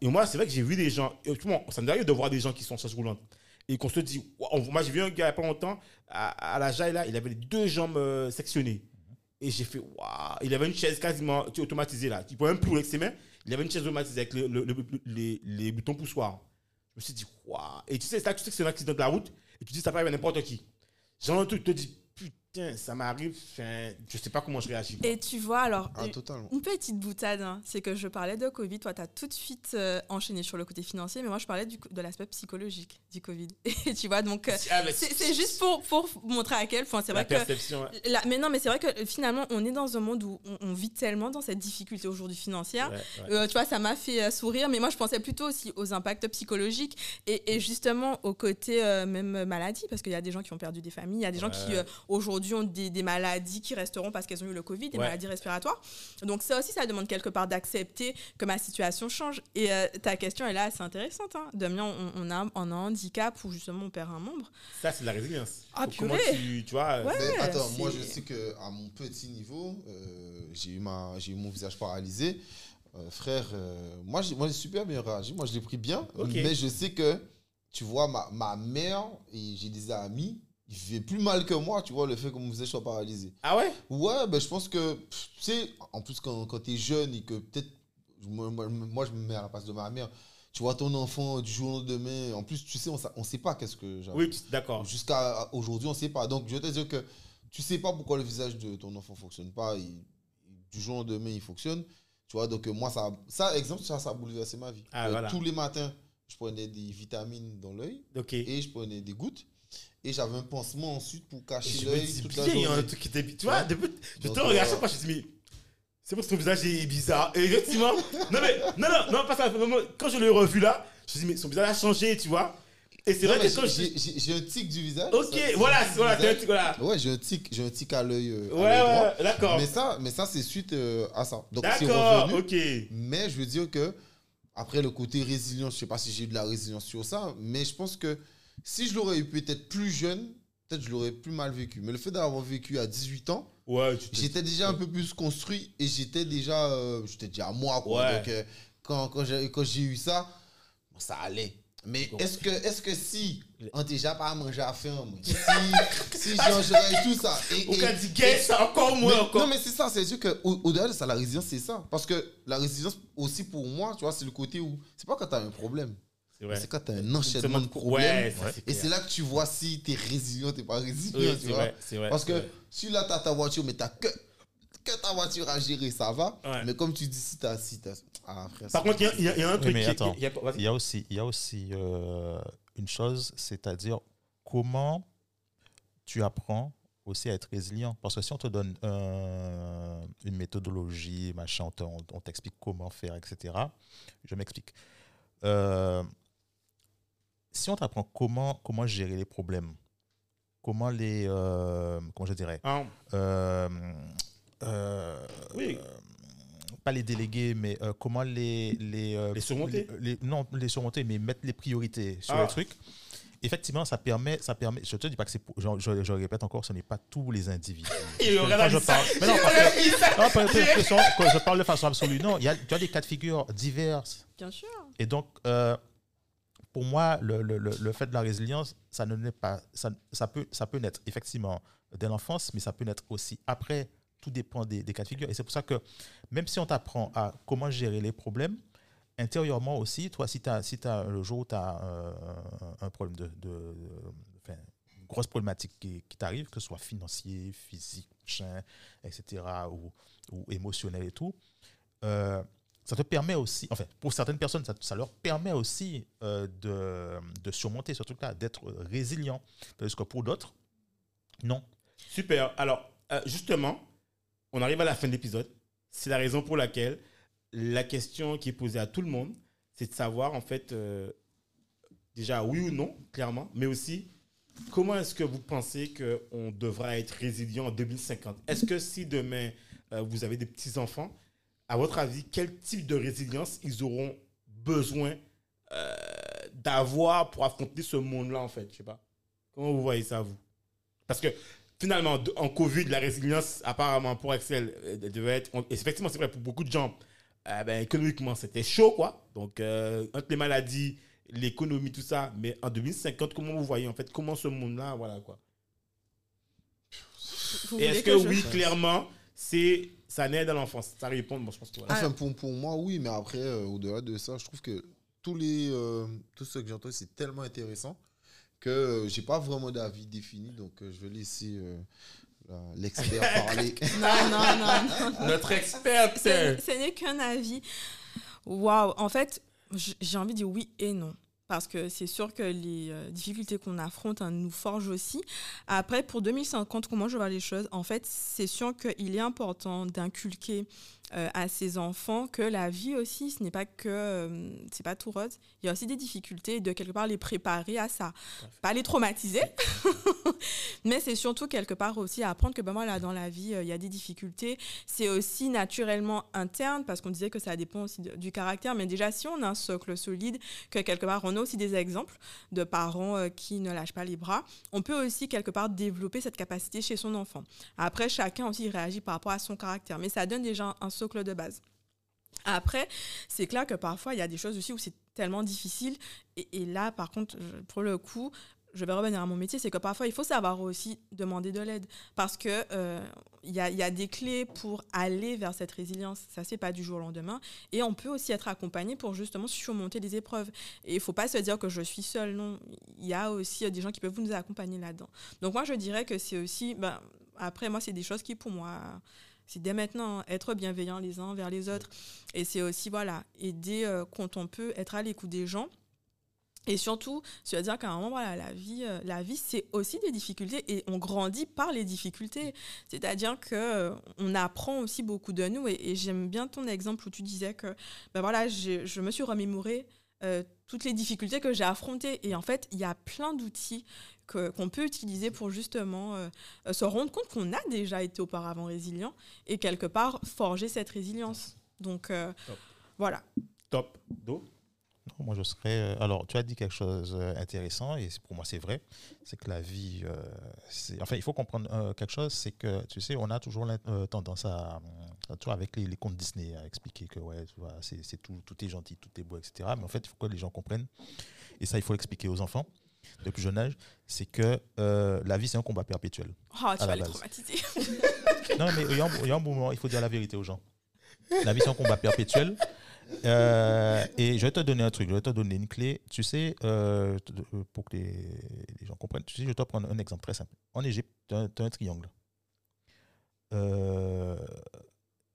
et moi, c'est vrai que j'ai vu des gens, et tout le monde, ça me arrive de voir des gens qui sont en chaise roulante et qu'on se dit, moi, j'ai vu un gars il n'y a pas longtemps, à, à la Jaille, là, il avait les deux jambes euh, sectionnées. Et j'ai fait, waouh, il avait une chaise quasiment automatisée là. Il pouvait même plus avec ses mains. Il avait une chaise automatisée avec le- le- le- les, les boutons poussoirs. Je me suis dit, waouh. Et tu sais, ça, tu sais que c'est un accident de la route. Et tu dis, ça peut arriver à n'importe qui. Genre, un truc, te dis, putain, ça m'arrive. Enfin, je sais pas comment je réagis. Et tu vois, alors, Ah, une- petite boutade, hein, c'est que je parlais de Covid. Toi, tu as tout de suite euh, enchaîné sur le côté financier, mais moi, je parlais du, de l'aspect psychologique du Covid. Et tu vois, donc, euh, Ah, c'est juste pour, pour montrer à quel point c'est la vrai que. perception. là- mais non, mais c'est vrai que euh, finalement, on est dans un monde où on, on vit tellement dans cette difficulté aujourd'hui financière. Ouais, ouais. Euh, tu vois, ça m'a fait euh, sourire, mais moi, je pensais plutôt aussi aux impacts psychologiques et, et justement au côté euh, même maladie, parce qu'il y a des gens qui ont perdu des familles, il y a des gens qui Ouais. Euh, aujourd'hui ont des, des maladies qui resteront parce qu'elles ont eu le Covid, des Ouais. maladies respiratoires. Donc ça aussi, ça demande quelque part d'accepter que ma situation change. Et euh, ta question est là, c'est intéressante. Hein. Damien, on, on a, on a un handicap où justement on perd un membre. Ça, c'est de la résilience. Ah, Comment purée. tu, tu vois. Ouais. Mais attends, moi je sais que à mon petit niveau, euh, j'ai eu ma, j'ai eu mon visage paralysé. Euh, frère, euh, moi j'ai, moi j'ai super bien réagi. Moi je l'ai pris bien, Ok. mais je sais que tu vois ma, ma mère et j'ai des amis, ils vivaient plus mal que moi. Tu vois le fait que mon visage soit paralysé. Ah ouais? Ouais, ben je pense que pff, tu sais, en plus quand, quand tu es jeune et que peut-être moi, moi, je me mets à la place de ma mère. Tu vois ton enfant du jour au lendemain. En plus, tu sais, on, on sait pas qu'est-ce que j'avais. Oui, d'accord. Jusqu'à aujourd'hui, on ne sait pas. Donc, je vais te dire que tu sais pas pourquoi le visage de ton enfant fonctionne pas. Il- du jour au lendemain, il fonctionne. Tu vois, donc euh, moi, ça, ça exemple, ça, ça a bouleversé ma vie. Ah, Euh, voilà. Tous les matins, je prenais des vitamines dans l'œil et je prenais des gouttes. Et j'avais un pansement ensuite pour cacher l'œil il y a un truc qui était. Tu vois, depuis, je te regarde euh, chaque fois, je me dis, mais c'est parce que ton visage est bizarre. Et effectivement, non, mais, non, non, non, pas ça. vraiment, Quand je l'ai revu là, je me dis, mais son visage a changé, tu vois. Et c'est vrai que quand j'ai- je. j'ai un tic du visage. Ok, voilà, tic voilà, t'as un voilà. Ouais, j'ai un tic, j'ai un tic à l'œil. euh, à Ouais, ouais, d'accord. Mais ça, mais ça c'est suite euh, à ça. Donc D'accord, ok. Mais je veux dire que, après le côté résilience, je sais pas si j'ai eu de la résilience sur ça, mais je pense que si je l'aurais eu peut-être plus jeune, peut-être je l'aurais plus mal vécu. Mais le fait d'avoir vécu à 18 ans, Ouais, tu j'étais déjà un peu plus construit et j'étais déjà, euh, j'étais déjà à moi. Quoi. Ouais. Donc, euh, quand, quand j'ai quand eu ça, bon, ça allait. Mais est-ce que, est que si on déjà pas à manger à faim, si, si j'aurais tout ça, et, cas du gay, c'est encore moins mais- encore. Non, mais c'est ça, c'est sûr qu'au-delà de ça, la résilience, c'est ça. Parce que la résilience, aussi pour moi, tu vois, c'est le côté où. C'est pas quand t'as un problème. C'est vrai. C'est quand tu as un enchaînement de problèmes. Ouais, Et c'est là que tu vois si tu es résilient, tu pas résilient. Oui, tu c'est vois. vrai. Parce que vrai. si là, tu as ta voiture, mais tu que, que ta voiture à gérer, ça va. Ouais. Mais comme tu dis, si tu as. Si t'as- ah, frère, Par contre, il y a- y, y un Oui, truc mais qui attends. il y a- y aussi, il y a aussi euh, une chose, c'est-à-dire comment tu apprends aussi à être résilient. Parce que si on te donne euh, une méthodologie, machin, on te- on on t'explique comment faire, etc. Je m'explique. Euh, si on t'apprend comment, comment gérer les problèmes, comment les... euh, comment je dirais Ah, euh, euh, Oui. pas les déléguer, mais euh, comment les les, euh, Les surmonter les- les- Non, les surmonter, mais mettre les priorités sur Ah. les trucs. Effectivement, ça permet, ça permet. Je te dis pas que c'est. pour- Je, je- je répète encore, ce n'est pas tous les individus. Il aurait je parle, mais non, parce que, non, je parle de façon absolue. Non, il y a, tu as des cas de figure diverses. Bien sûr. Et donc, euh, pour moi, le, le- le- fait de la résilience, ça ne pas. Ça, ça, peut, ça peut naître effectivement dès l'enfance, mais ça peut naître aussi après. Tout dépend des, cas de figure. Et c'est pour ça que même si on t'apprend à comment gérer les problèmes, intérieurement aussi, toi, si tu as, si le jour où tu as un problème de. de- une grosse problématique qui, t'arrive, que ce soit financier, physique, etc., ou, ou émotionnel et tout, euh, ça te permet aussi, enfin, pour certaines personnes, ça, leur permet aussi euh, de, surmonter ce truc-là, d'être résilient. Parce que pour d'autres, non. Super. Alors, euh, justement, on arrive à la fin de l'épisode. C'est la raison pour laquelle la question qui est posée à tout le monde, c'est de savoir, en fait, euh, déjà oui ou non, clairement, mais aussi comment est-ce que vous pensez qu'on devra être résilient en 2050 Est-ce que si demain vous avez des petits-enfants, à votre avis, quel type de résilience ils auront besoin euh, d'avoir pour affronter ce monde-là, en fait? Je sais pas. Comment vous voyez ça, vous? Parce que finalement, en Covid, la résilience, apparemment, pour Excel, euh, devait être. on- effectivement, c'est vrai pour beaucoup de gens. euh, ben, économiquement, c'était chaud, quoi. Donc, euh, entre les maladies, l'économie, tout ça. Mais en 2050, comment vous voyez, en fait, comment ce monde-là, voilà, quoi? Est-ce que, oui, clairement, c'est ça naît dans l'enfance Ça répond, bon, je pense que voilà. Enfin, pour, pour moi, oui, mais après, euh, au-delà de ça, je trouve que tous les euh, tout ce que j'entends, c'est tellement intéressant que euh, j'ai pas vraiment d'avis défini, donc euh, je vais laisser euh, la- l'expert parler. Non, non, non, non. Notre expert, Ce c'est. ce n'est qu'un avis. Waouh, en fait, j'ai envie de dire oui et non. Parce que c'est sûr que les euh, difficultés qu'on affronte hein, nous forgent aussi. Après, pour 2050, comment je vois les choses? En fait, c'est sûr qu'il est important d'inculquer euh, à ses enfants que la vie aussi, ce n'est pas que euh, c'est pas tout rose. Il y a aussi des difficultés de quelque part les préparer à ça. Pas les traumatiser, mais c'est surtout quelque part aussi apprendre que ben voilà, dans la vie, euh, il y a des difficultés. C'est aussi naturellement interne parce qu'on disait que ça dépend aussi de- du caractère. Mais déjà, si on a un socle solide, que quelque part, on a aussi des exemples de parents euh, qui ne lâchent pas les bras, on peut aussi quelque part développer cette capacité chez son enfant. Après, chacun aussi réagit par rapport à son caractère, mais ça donne déjà un socle de base. Après, c'est clair que parfois, il y a des choses aussi où c'est tellement difficile. Et, là, par contre, pour le coup, je vais revenir à mon métier, c'est que parfois, il faut savoir aussi demander de l'aide. Parce que euh, il il y a des clés pour aller vers cette résilience. Ça ne se pas du jour au lendemain. Et on peut aussi être accompagné pour justement surmonter les épreuves. Et il ne faut pas se dire que je suis seule. Non, il y a aussi euh, des gens qui peuvent nous accompagner là-dedans. Donc moi, je dirais que c'est aussi... Ben, après, moi, c'est des choses qui, pour moi... C'est dès maintenant hein, être bienveillant les uns vers les autres. Et c'est aussi, voilà, aider euh, quand on peut, être à l'écoute des gens. Et surtout, se dire qu'à un moment, voilà, la vie, euh, la vie c'est aussi des difficultés et on grandit par les difficultés. C'est-à-dire que euh, on apprend aussi beaucoup de nous. Et, et j'aime bien ton exemple où tu disais que ben voilà, je me suis remémoré euh, toutes les difficultés que j'ai affrontées. Et en fait, il y a plein d'outils qu'on peut utiliser pour justement euh, euh, se rendre compte qu'on a déjà été auparavant résilient et quelque part forger cette résilience. Donc euh, Top. voilà. Top. Do? Non, moi, je serais. Alors, tu as dit quelque chose d'intéressant, et pour moi, c'est vrai. C'est que la vie. euh, enfin, il faut comprendre euh, quelque chose c'est que, tu sais, on a toujours euh, tendance à. à, Tu vois, avec les, les contes Disney, à expliquer que, ouais, tu vois, c'est c'est tout, tout est gentil, tout est beau, etc. Mais en fait, il faut que les gens comprennent, et ça, il faut l'expliquer aux enfants, de plus jeune âge, c'est que euh, la vie, c'est un combat perpétuel. Oh, tu vas les traumatiser. Non, mais il y, a un, il y a un moment, il faut dire la vérité aux gens. La vie, c'est un combat perpétuel. Euh, et je vais te donner un truc, je vais te donner une clé. Tu sais, euh, pour que les, les gens comprennent, tu sais, je vais te prendre un exemple très simple. En Égypte, tu as, un triangle.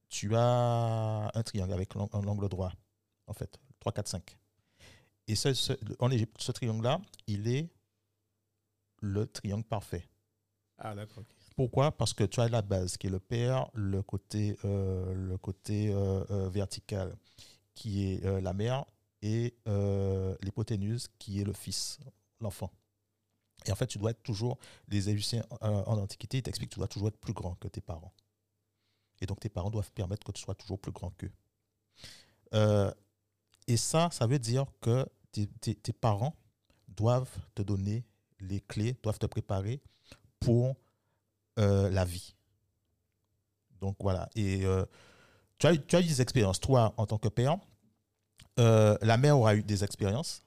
Tu as un triangle avec l'an- un angle droit, en fait, 3, 4, 5. Et ce, ce- en Égypte, ce triangle-là, il est le triangle parfait. Ah, d'accord. Pourquoi? Parce que tu as la base qui est le père, le côté, euh, le côté euh, euh, vertical qui est euh, la mère et l'hypoténuse qui est le fils, l'enfant. Et en fait, tu dois être toujours, les Égyptiens en Antiquité, ils t'expliquent que tu dois toujours être plus grand que tes parents. Et donc tes parents doivent permettre que tu sois toujours plus grand qu'eux. Et ça, ça veut dire que tes, parents doivent te donner les clés, doivent te préparer pour euh, la vie. Donc voilà. Et euh, tu, as, eu des expériences, toi, en tant que père. Euh, la mère aura eu des expériences.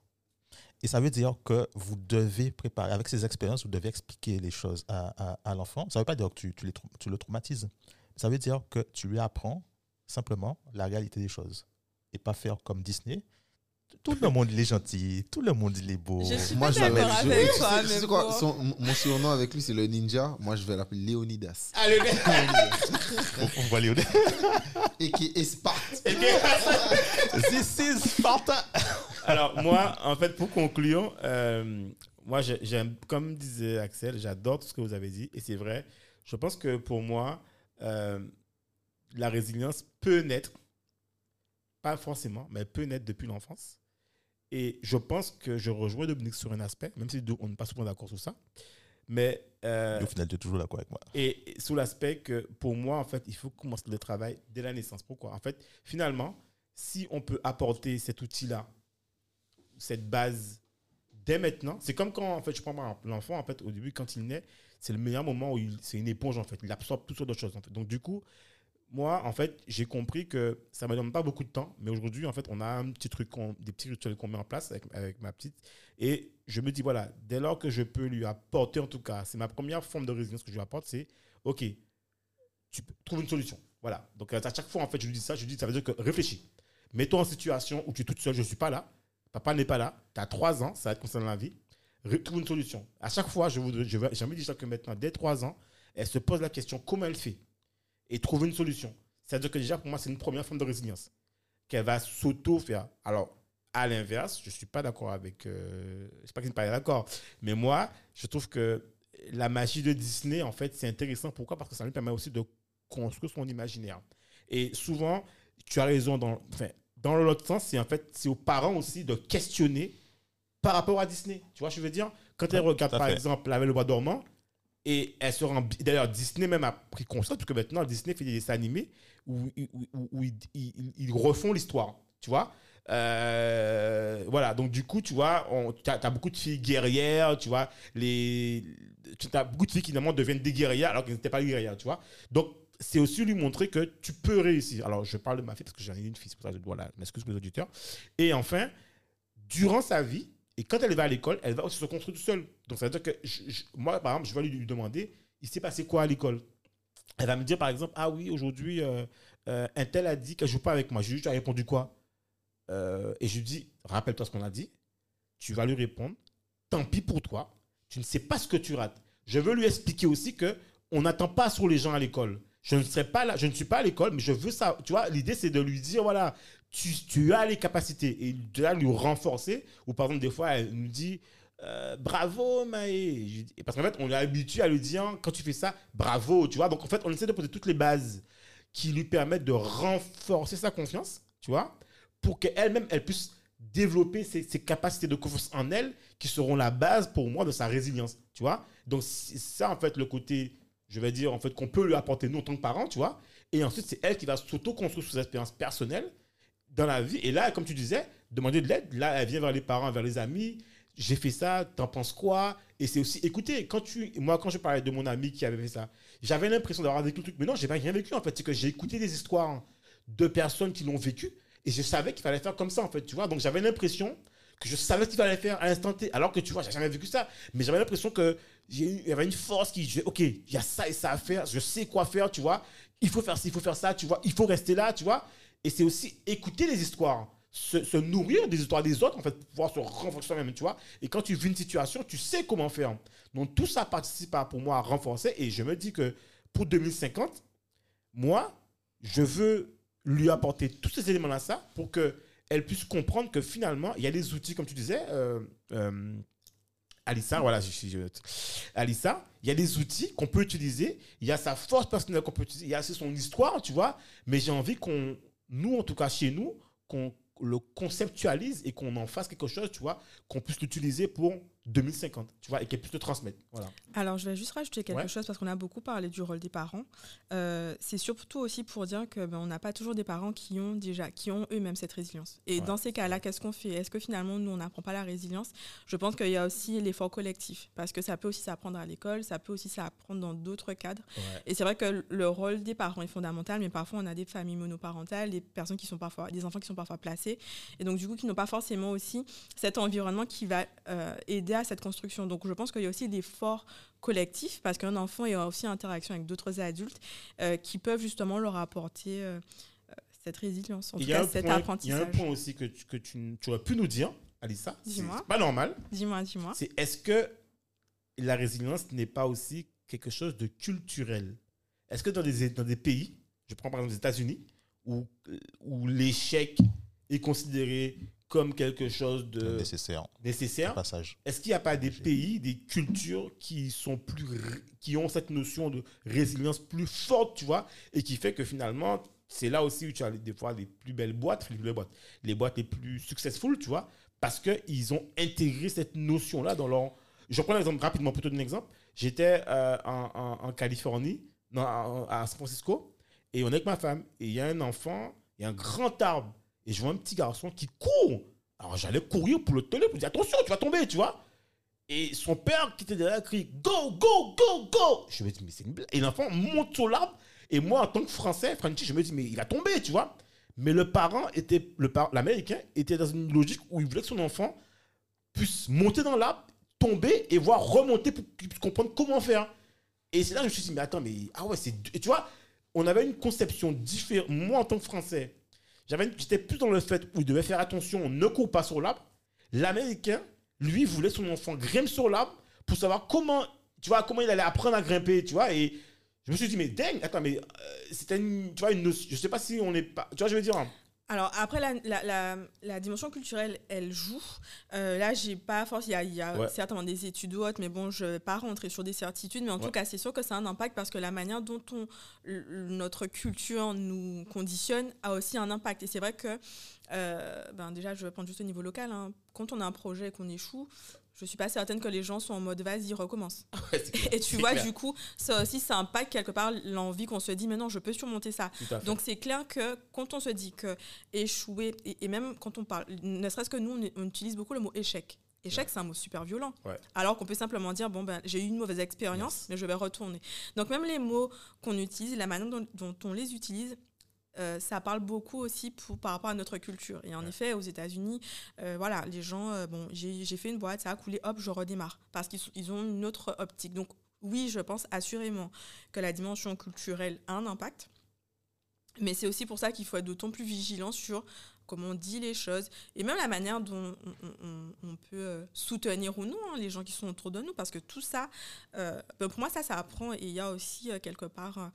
Et ça veut dire que vous devez préparer, avec ces expériences, vous devez expliquer les choses à, l'enfant. Ça ne veut pas dire que tu, tu le traumatises. Ça veut dire que tu lui apprends simplement la réalité des choses. Et pas faire comme Disney. Tout le monde, il est gentil. Tout le monde, il est beau. Je suis Moi, pas je d'accord l'appelle- je- avec tu toi, sais- tu mais sais quoi, bon. son- mon- surnom avec lui, c'est le ninja. Moi, je vais l'appeler Léonidas. Ah, le on, aller au Et qui est Sparte. This is Sparta. Alors, moi, en fait, pour conclure, euh, moi, j'ai- j'aime, comme disait Axel, j'adore tout ce que vous avez dit. Et c'est vrai, je pense que pour moi, euh, la résilience peut naître, pas forcément, mais peut naître depuis l'enfance. Et je pense que je rejoins Dominique sur un aspect, même si on n'est pas souvent d'accord sur ça. Mais euh, au final, tu es toujours d'accord avec moi. et et sous l'aspect que pour moi, en fait, il faut commencer le travail dès la naissance. Pourquoi? En fait, finalement, si on peut apporter cet outil-là, cette base dès maintenant, c'est comme quand, en fait, je prends l'enfant, en fait, au début, quand il naît, c'est le meilleur moment où c'est une éponge, en fait. Il absorbe toutes sortes de choses, en fait. Donc, du coup, moi, en fait, j'ai compris que ça ne me demande pas beaucoup de temps, mais aujourd'hui, en fait, on a un petit truc, des petits rituels qu'on met en place avec, ma petite. Et je me dis, voilà, dès lors que je peux lui apporter, en tout cas, c'est ma première forme de résilience que je lui apporte, c'est, OK, tu peux- trouve une solution. Voilà. Donc, à chaque fois, en fait, je lui dis ça, je lui dis, ça veut dire que réfléchis. Mets-toi en situation où tu es toute seule, je ne suis pas là, papa n'est pas là, tu as trois ans, ça va ça dans la vie. Trouve une solution. À chaque fois, je vous, je envie de dire que maintenant, dès trois ans, elle se pose la question comment elle fait? Et trouver une solution. C'est-à-dire que déjà, pour moi, c'est une première forme de résilience qu'elle va s'auto-faire. Alors, à l'inverse, je ne suis pas d'accord avec. Euh, je ne sais pas qui ne pas d'accord, mais moi, je trouve que la magie de Disney, en fait, c'est intéressant. Pourquoi? Parce que ça lui permet aussi de construire son imaginaire. Et souvent, tu as raison, dans, enfin, dans l'autre sens, c'est en fait, c'est aux parents aussi de questionner par rapport à Disney. Tu vois, je veux dire, quand elle regarde tout à par fait. exemple La Belle au Bois dormant, et elle se rend. D'ailleurs, Disney même a pris conscience, que maintenant, Disney fait des dessins animés où, où- où- ils, ils- refont l'histoire. Tu vois Euh, Voilà, donc du coup, tu vois, tu as, beaucoup de filles guerrières, tu vois, les, tu as beaucoup de filles qui finalement deviennent des guerrières alors qu'elles n'étaient pas guerrières, tu vois. Donc, c'est aussi lui montrer que tu peux réussir. Alors, je parle de ma fille parce que j'en ai une fille, c'est je voilà, m'excuse les auditeurs. Et enfin, durant sa vie, et quand elle va à l'école, elle va aussi se construire toute seule. Donc, ça veut dire que moi, par exemple, je vais lui, lui demander il s'est passé quoi à l'école? Elle va me dire, par exemple, ah oui, aujourd'hui, euh, euh, un tel a dit qu'elle ne joue pas avec moi. Je lui dis, tu as répondu quoi Euh, Et je lui dis, rappelle-toi ce qu'on a dit. Tu vas lui répondre, tant pis pour toi, tu ne sais pas ce que tu rates. Je veux lui expliquer aussi que on n'attend pas sur les gens à l'école. Je ne serai pas là, je ne suis pas à l'école, mais je veux ça. Tu vois, l'idée c'est de lui dire voilà, tu, tu as les capacités et de là lui renforcer. Ou par exemple des fois elle nous dit euh, bravo Maë. Parce qu'en fait on est habitué à lui dire quand tu fais ça bravo. Tu vois, donc en fait on essaie de poser toutes les bases qui lui permettent de renforcer sa confiance. Tu vois, pour qu'elle-même elle puisse développer ses, capacités de confiance en elle qui seront la base pour moi de sa résilience, tu vois. Donc ça en fait le côté, je vais dire en fait qu'on peut lui apporter nous en tant que parents, tu vois. Et ensuite c'est elle qui va s'auto-construire ses expériences personnelles la vie. Et là, comme tu disais, demander de l'aide, là elle vient vers les parents, vers les amis. J'ai fait ça, t'en penses quoi? Et c'est aussi, écoutez, quand tu, moi quand je parlais de mon ami qui avait fait ça, j'avais l'impression d'avoir vécu le truc, mais non, j'ai pas rien vécu en fait. C'est que j'ai écouté des histoires de personnes qui l'ont vécu et je savais qu'il fallait faire comme ça, en fait, tu vois. Donc j'avais l'impression que je savais ce qu'il fallait faire à l'instant T, alors que tu vois, j'ai jamais vécu ça. Mais j'avais l'impression que il y avait une force qui disait, ok, il y a ça et ça à faire, je sais quoi faire, tu vois. Il faut faire ci, il faut faire ça, tu vois. Il faut rester là, tu vois. Et c'est aussi écouter les histoires, se, nourrir des histoires des autres, en fait, pouvoir se renforcer soi-même, tu vois. Et quand tu vis une situation, tu sais comment faire. Donc tout ça participe pour moi à renforcer. Et je me dis que pour 2050, moi, je veux lui apporter tous ces éléments-là, ça, pour qu'elle puisse comprendre que finalement, il y a des outils, comme tu disais, euh, euh, Alissa, voilà, je- Alissa, il y a des outils qu'on peut utiliser, il y a sa force personnelle qu'on peut utiliser, il y a aussi son histoire, tu vois, mais j'ai envie qu'on, nous, en tout cas chez nous, qu'on le conceptualise et qu'on en fasse quelque chose, tu vois, qu'on puisse l'utiliser pour 2050, tu vois, et qu'elle puisse le transmettre. Voilà. Alors, je vais juste rajouter quelque Ouais. chose parce qu'on a beaucoup parlé du rôle des parents. Euh, c'est surtout aussi pour dire que ben, on n'a pas toujours des parents qui ont déjà, qui ont eux-mêmes cette résilience. Et Ouais, dans ces cas-là, qu'est-ce qu'on fait? Est-ce que finalement nous on n'apprend pas la résilience? Je pense qu'il y a aussi l'effort collectif parce que ça peut aussi s'apprendre à l'école, ça peut aussi s'apprendre dans d'autres cadres. Et c'est vrai que le rôle des parents est fondamental, mais parfois on a des familles monoparentales, des personnes qui sont parfois, des enfants qui sont parfois placés, et donc du coup qui n'ont pas forcément aussi cet environnement qui va euh, aider à cette construction. Donc je pense qu'il y a aussi des forts collectifs, parce qu'un enfant est aussi en interaction avec d'autres adultes euh, qui peuvent justement leur apporter euh, euh, cette résilience, en Il tout y, a cas un cet point, il y a un apprentissage. point aussi que tu, que tu, tu aurais pu nous dire, Alissa, c'est pas normal, Dis-moi, dis-moi. c'est est-ce que la résilience n'est pas aussi quelque chose de culturel? Est-ce que dans des, dans des pays, je prends par exemple les États-Unis, où, où l'échec est considéré comme quelque chose de nécessaire. nécessaire, Passage. est-ce qu'il n'y a pas des pays, des cultures qui sont plus, qui ont cette notion de résilience plus forte, tu vois, et qui fait que finalement, c'est là aussi où tu as des fois les plus belles boîtes, les plus belles boîtes, les boîtes les plus successful, tu vois, parce qu'ils ont intégré cette notion-là dans leur. Je prends un exemple rapidement, plutôt d'un exemple. J'étais euh, en, en- en Californie, non, à, à San Francisco, et on est avec ma femme, et il y a un enfant, il y a un grand arbre, et je vois un petit garçon qui court. Alors j'allais courir pour le tenir, pour dire attention, tu vas tomber, tu vois. Et son père qui était derrière crie Go, go, go, go Je me dis, mais c'est une blague. Et l'enfant monte sur l'arbre. Et moi, en tant que Français, Frenchy, je me dis, mais il va tomber, tu vois. Mais le parent était, le par- l'Américain était dans une logique où il voulait que son enfant puisse monter dans l'arbre, tomber et voir remonter pour qu'il puisse comprendre comment faire. Et c'est là que je me suis dit, mais attends, mais ah ouais, c'est. Tu vois, on avait une conception différente. Moi, en tant que Français, j'étais plus dans le fait où il devait faire attention, ne court pas sur l'arbre. L'Américain, lui, voulait son enfant grimpe sur l'arbre pour savoir comment, tu vois, comment il allait apprendre à grimper, tu vois. Et je me suis dit, mais dingue, attends, mais euh, c'était une, tu vois, notion. Je sais pas si on est pas. Tu vois, je veux dire. hein. Alors après, la, la, la, la dimension culturelle, elle joue. Euh, là, j'ai pas force. Il y a, il y a Ouais. certainement des études ou autres, mais bon, je vais pas rentrer sur des certitudes. Mais en Ouais. tout cas, c'est sûr que ça a un impact parce que la manière dont on, notre culture nous conditionne a aussi un impact. Et c'est vrai que, euh, ben déjà, je vais prendre juste au niveau local. hein. Quand on a un projet et qu'on échoue, je suis pas certaine que les gens sont en mode vas-y, recommence. Ouais, Et tu vois, clair. du coup, ça aussi, ça impacte quelque part l'envie qu'on se dit, mais non, je peux surmonter ça. Donc c'est clair que quand on se dit que échouer, et, et même quand on parle, ne serait-ce que nous, on, on utilise beaucoup le mot échec. Échec, c'est un mot super violent. Ouais. Alors qu'on peut simplement dire, bon, ben, j'ai eu une mauvaise expérience, Yes. mais je vais retourner. Donc même les mots qu'on utilise, la manière dont, dont on les utilise, euh, ça parle beaucoup aussi pour, par rapport à notre culture. Et en Ouais. effet, aux États-Unis, euh, voilà, les gens, euh, bon, j'ai fait une boîte, ça a coulé, hop, je redémarre. Parce qu'ils ils ont une autre optique. Donc oui, je pense assurément que la dimension culturelle a un impact. Mais c'est aussi pour ça qu'il faut être d'autant plus vigilant sur comment on dit les choses et même la manière dont on, on- on- on peut soutenir ou non hein, les gens qui sont autour de nous. Parce que tout ça, ben, pour moi, ça, ça apprend. Et il y a aussi, quelque part,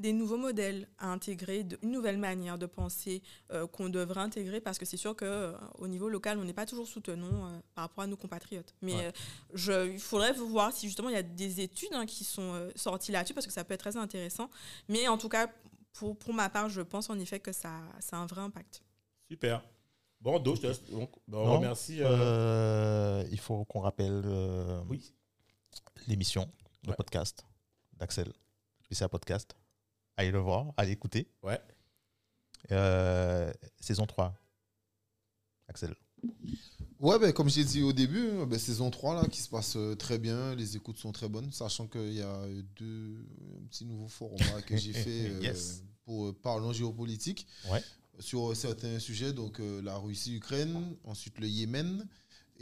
des nouveaux modèles à intégrer, de- une nouvelle manière de penser euh, qu'on devrait intégrer parce que c'est sûr qu'au niveau local, on n'est pas toujours soutenant euh, par rapport à nos compatriotes. Mais Ouais. euh, je, il faudrait voir si justement il y a des études hein, qui sont euh, sorties là-dessus parce que ça peut être très intéressant. Mais en tout cas, pour, pour ma part, je pense en effet que ça, ça a un vrai impact. Super. Bon. Donc, ben, on remercie. euh, Euh, il faut qu'on rappelle euh, Oui. l'émission, le Ouais. podcast d'Axel. C'est un podcast. Allez le voir, allez écouter. Ouais. Euh, saison 3. Axel. Ouais, ben, comme j'ai dit au début, hein, ben, saison 3 là, qui se passe euh, très bien, les écoutes sont très bonnes, sachant qu'il y a euh, deux un petit nouveau format que j'ai fait euh, Yes. pour euh, Parlons géopolitique Ouais. sur euh, certains sujets, donc euh, la Russie-Ukraine, ensuite le Yémen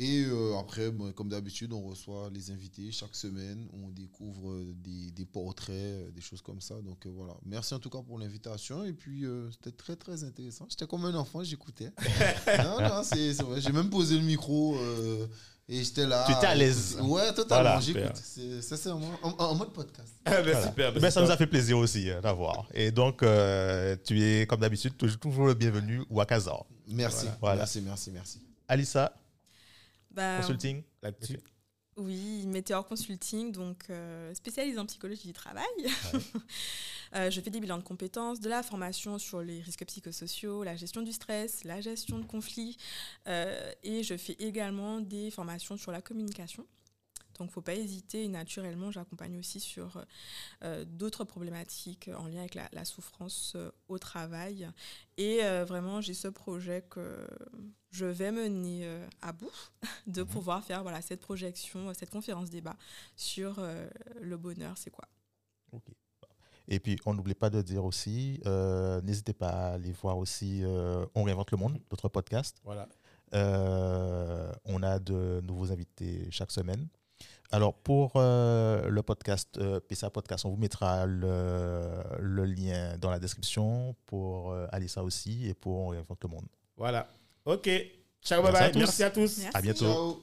Et euh, après, bon, comme d'habitude, on reçoit les invités chaque semaine. On découvre euh, des, des portraits, euh, des choses comme ça. Donc euh, voilà. Merci en tout cas pour l'invitation. Et puis, euh, c'était très, très intéressant. J'étais comme un enfant, j'écoutais. non, non, c'est vrai. J'ai même posé le micro euh, et j'étais là. Tu étais à l'aise. Ouais, totalement. Voilà. J'écoute. Sincèrement, en, en mode podcast. Ah, ben, Voilà. super. ben, Mais ça nous a fait plaisir aussi euh, d'avoir. Et donc, euh, tu es, comme d'habitude, toujours, toujours le bienvenu ou à Kazar. Merci. Voilà. Merci, merci, merci. Alissa, Bah, consulting. Là-dessus. Oui, Météor Consulting, donc euh, spécialisé en psychologie du travail. Euh, je fais des bilans de compétences, de la formation sur les risques psychosociaux, la gestion du stress, la gestion de conflits, euh, et je fais également des formations sur la communication. Donc, faut pas hésiter. Et naturellement, j'accompagne aussi sur euh, d'autres problématiques en lien avec la, la souffrance euh, au travail. Et euh, vraiment, j'ai ce projet que je vais mener euh, à bout de pouvoir faire voilà, cette projection, cette conférence débat sur euh, le bonheur, c'est quoi. Et puis, on n'oublie pas de dire aussi, euh, n'hésitez pas à aller voir aussi euh, On réinvente le monde, notre podcast. Voilà. Euh, on a de nouveaux invités chaque semaine. Alors, pour euh, le podcast, euh, PSA Podcast, on vous mettra le, le lien dans la description pour euh, Alissa aussi et pour On réinvente le monde. Voilà. Ok. Ciao, bye Merci à bye. tous. Merci à tous. Merci. À bientôt. Ciao.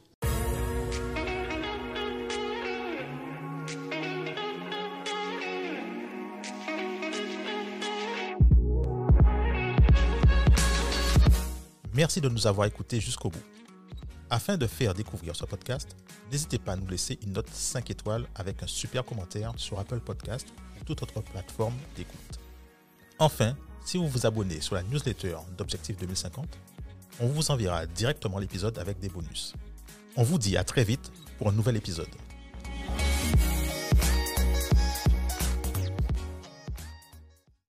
Merci de nous avoir écoutés jusqu'au bout. Afin de faire découvrir ce podcast, n'hésitez pas à nous laisser une note 5 étoiles avec un super commentaire sur Apple Podcast ou toute autre plateforme d'écoute. Enfin, si vous vous abonnez sur la newsletter d'Objectif 2050, on vous enverra directement l'épisode avec des bonus. On vous dit à très vite pour un nouvel épisode.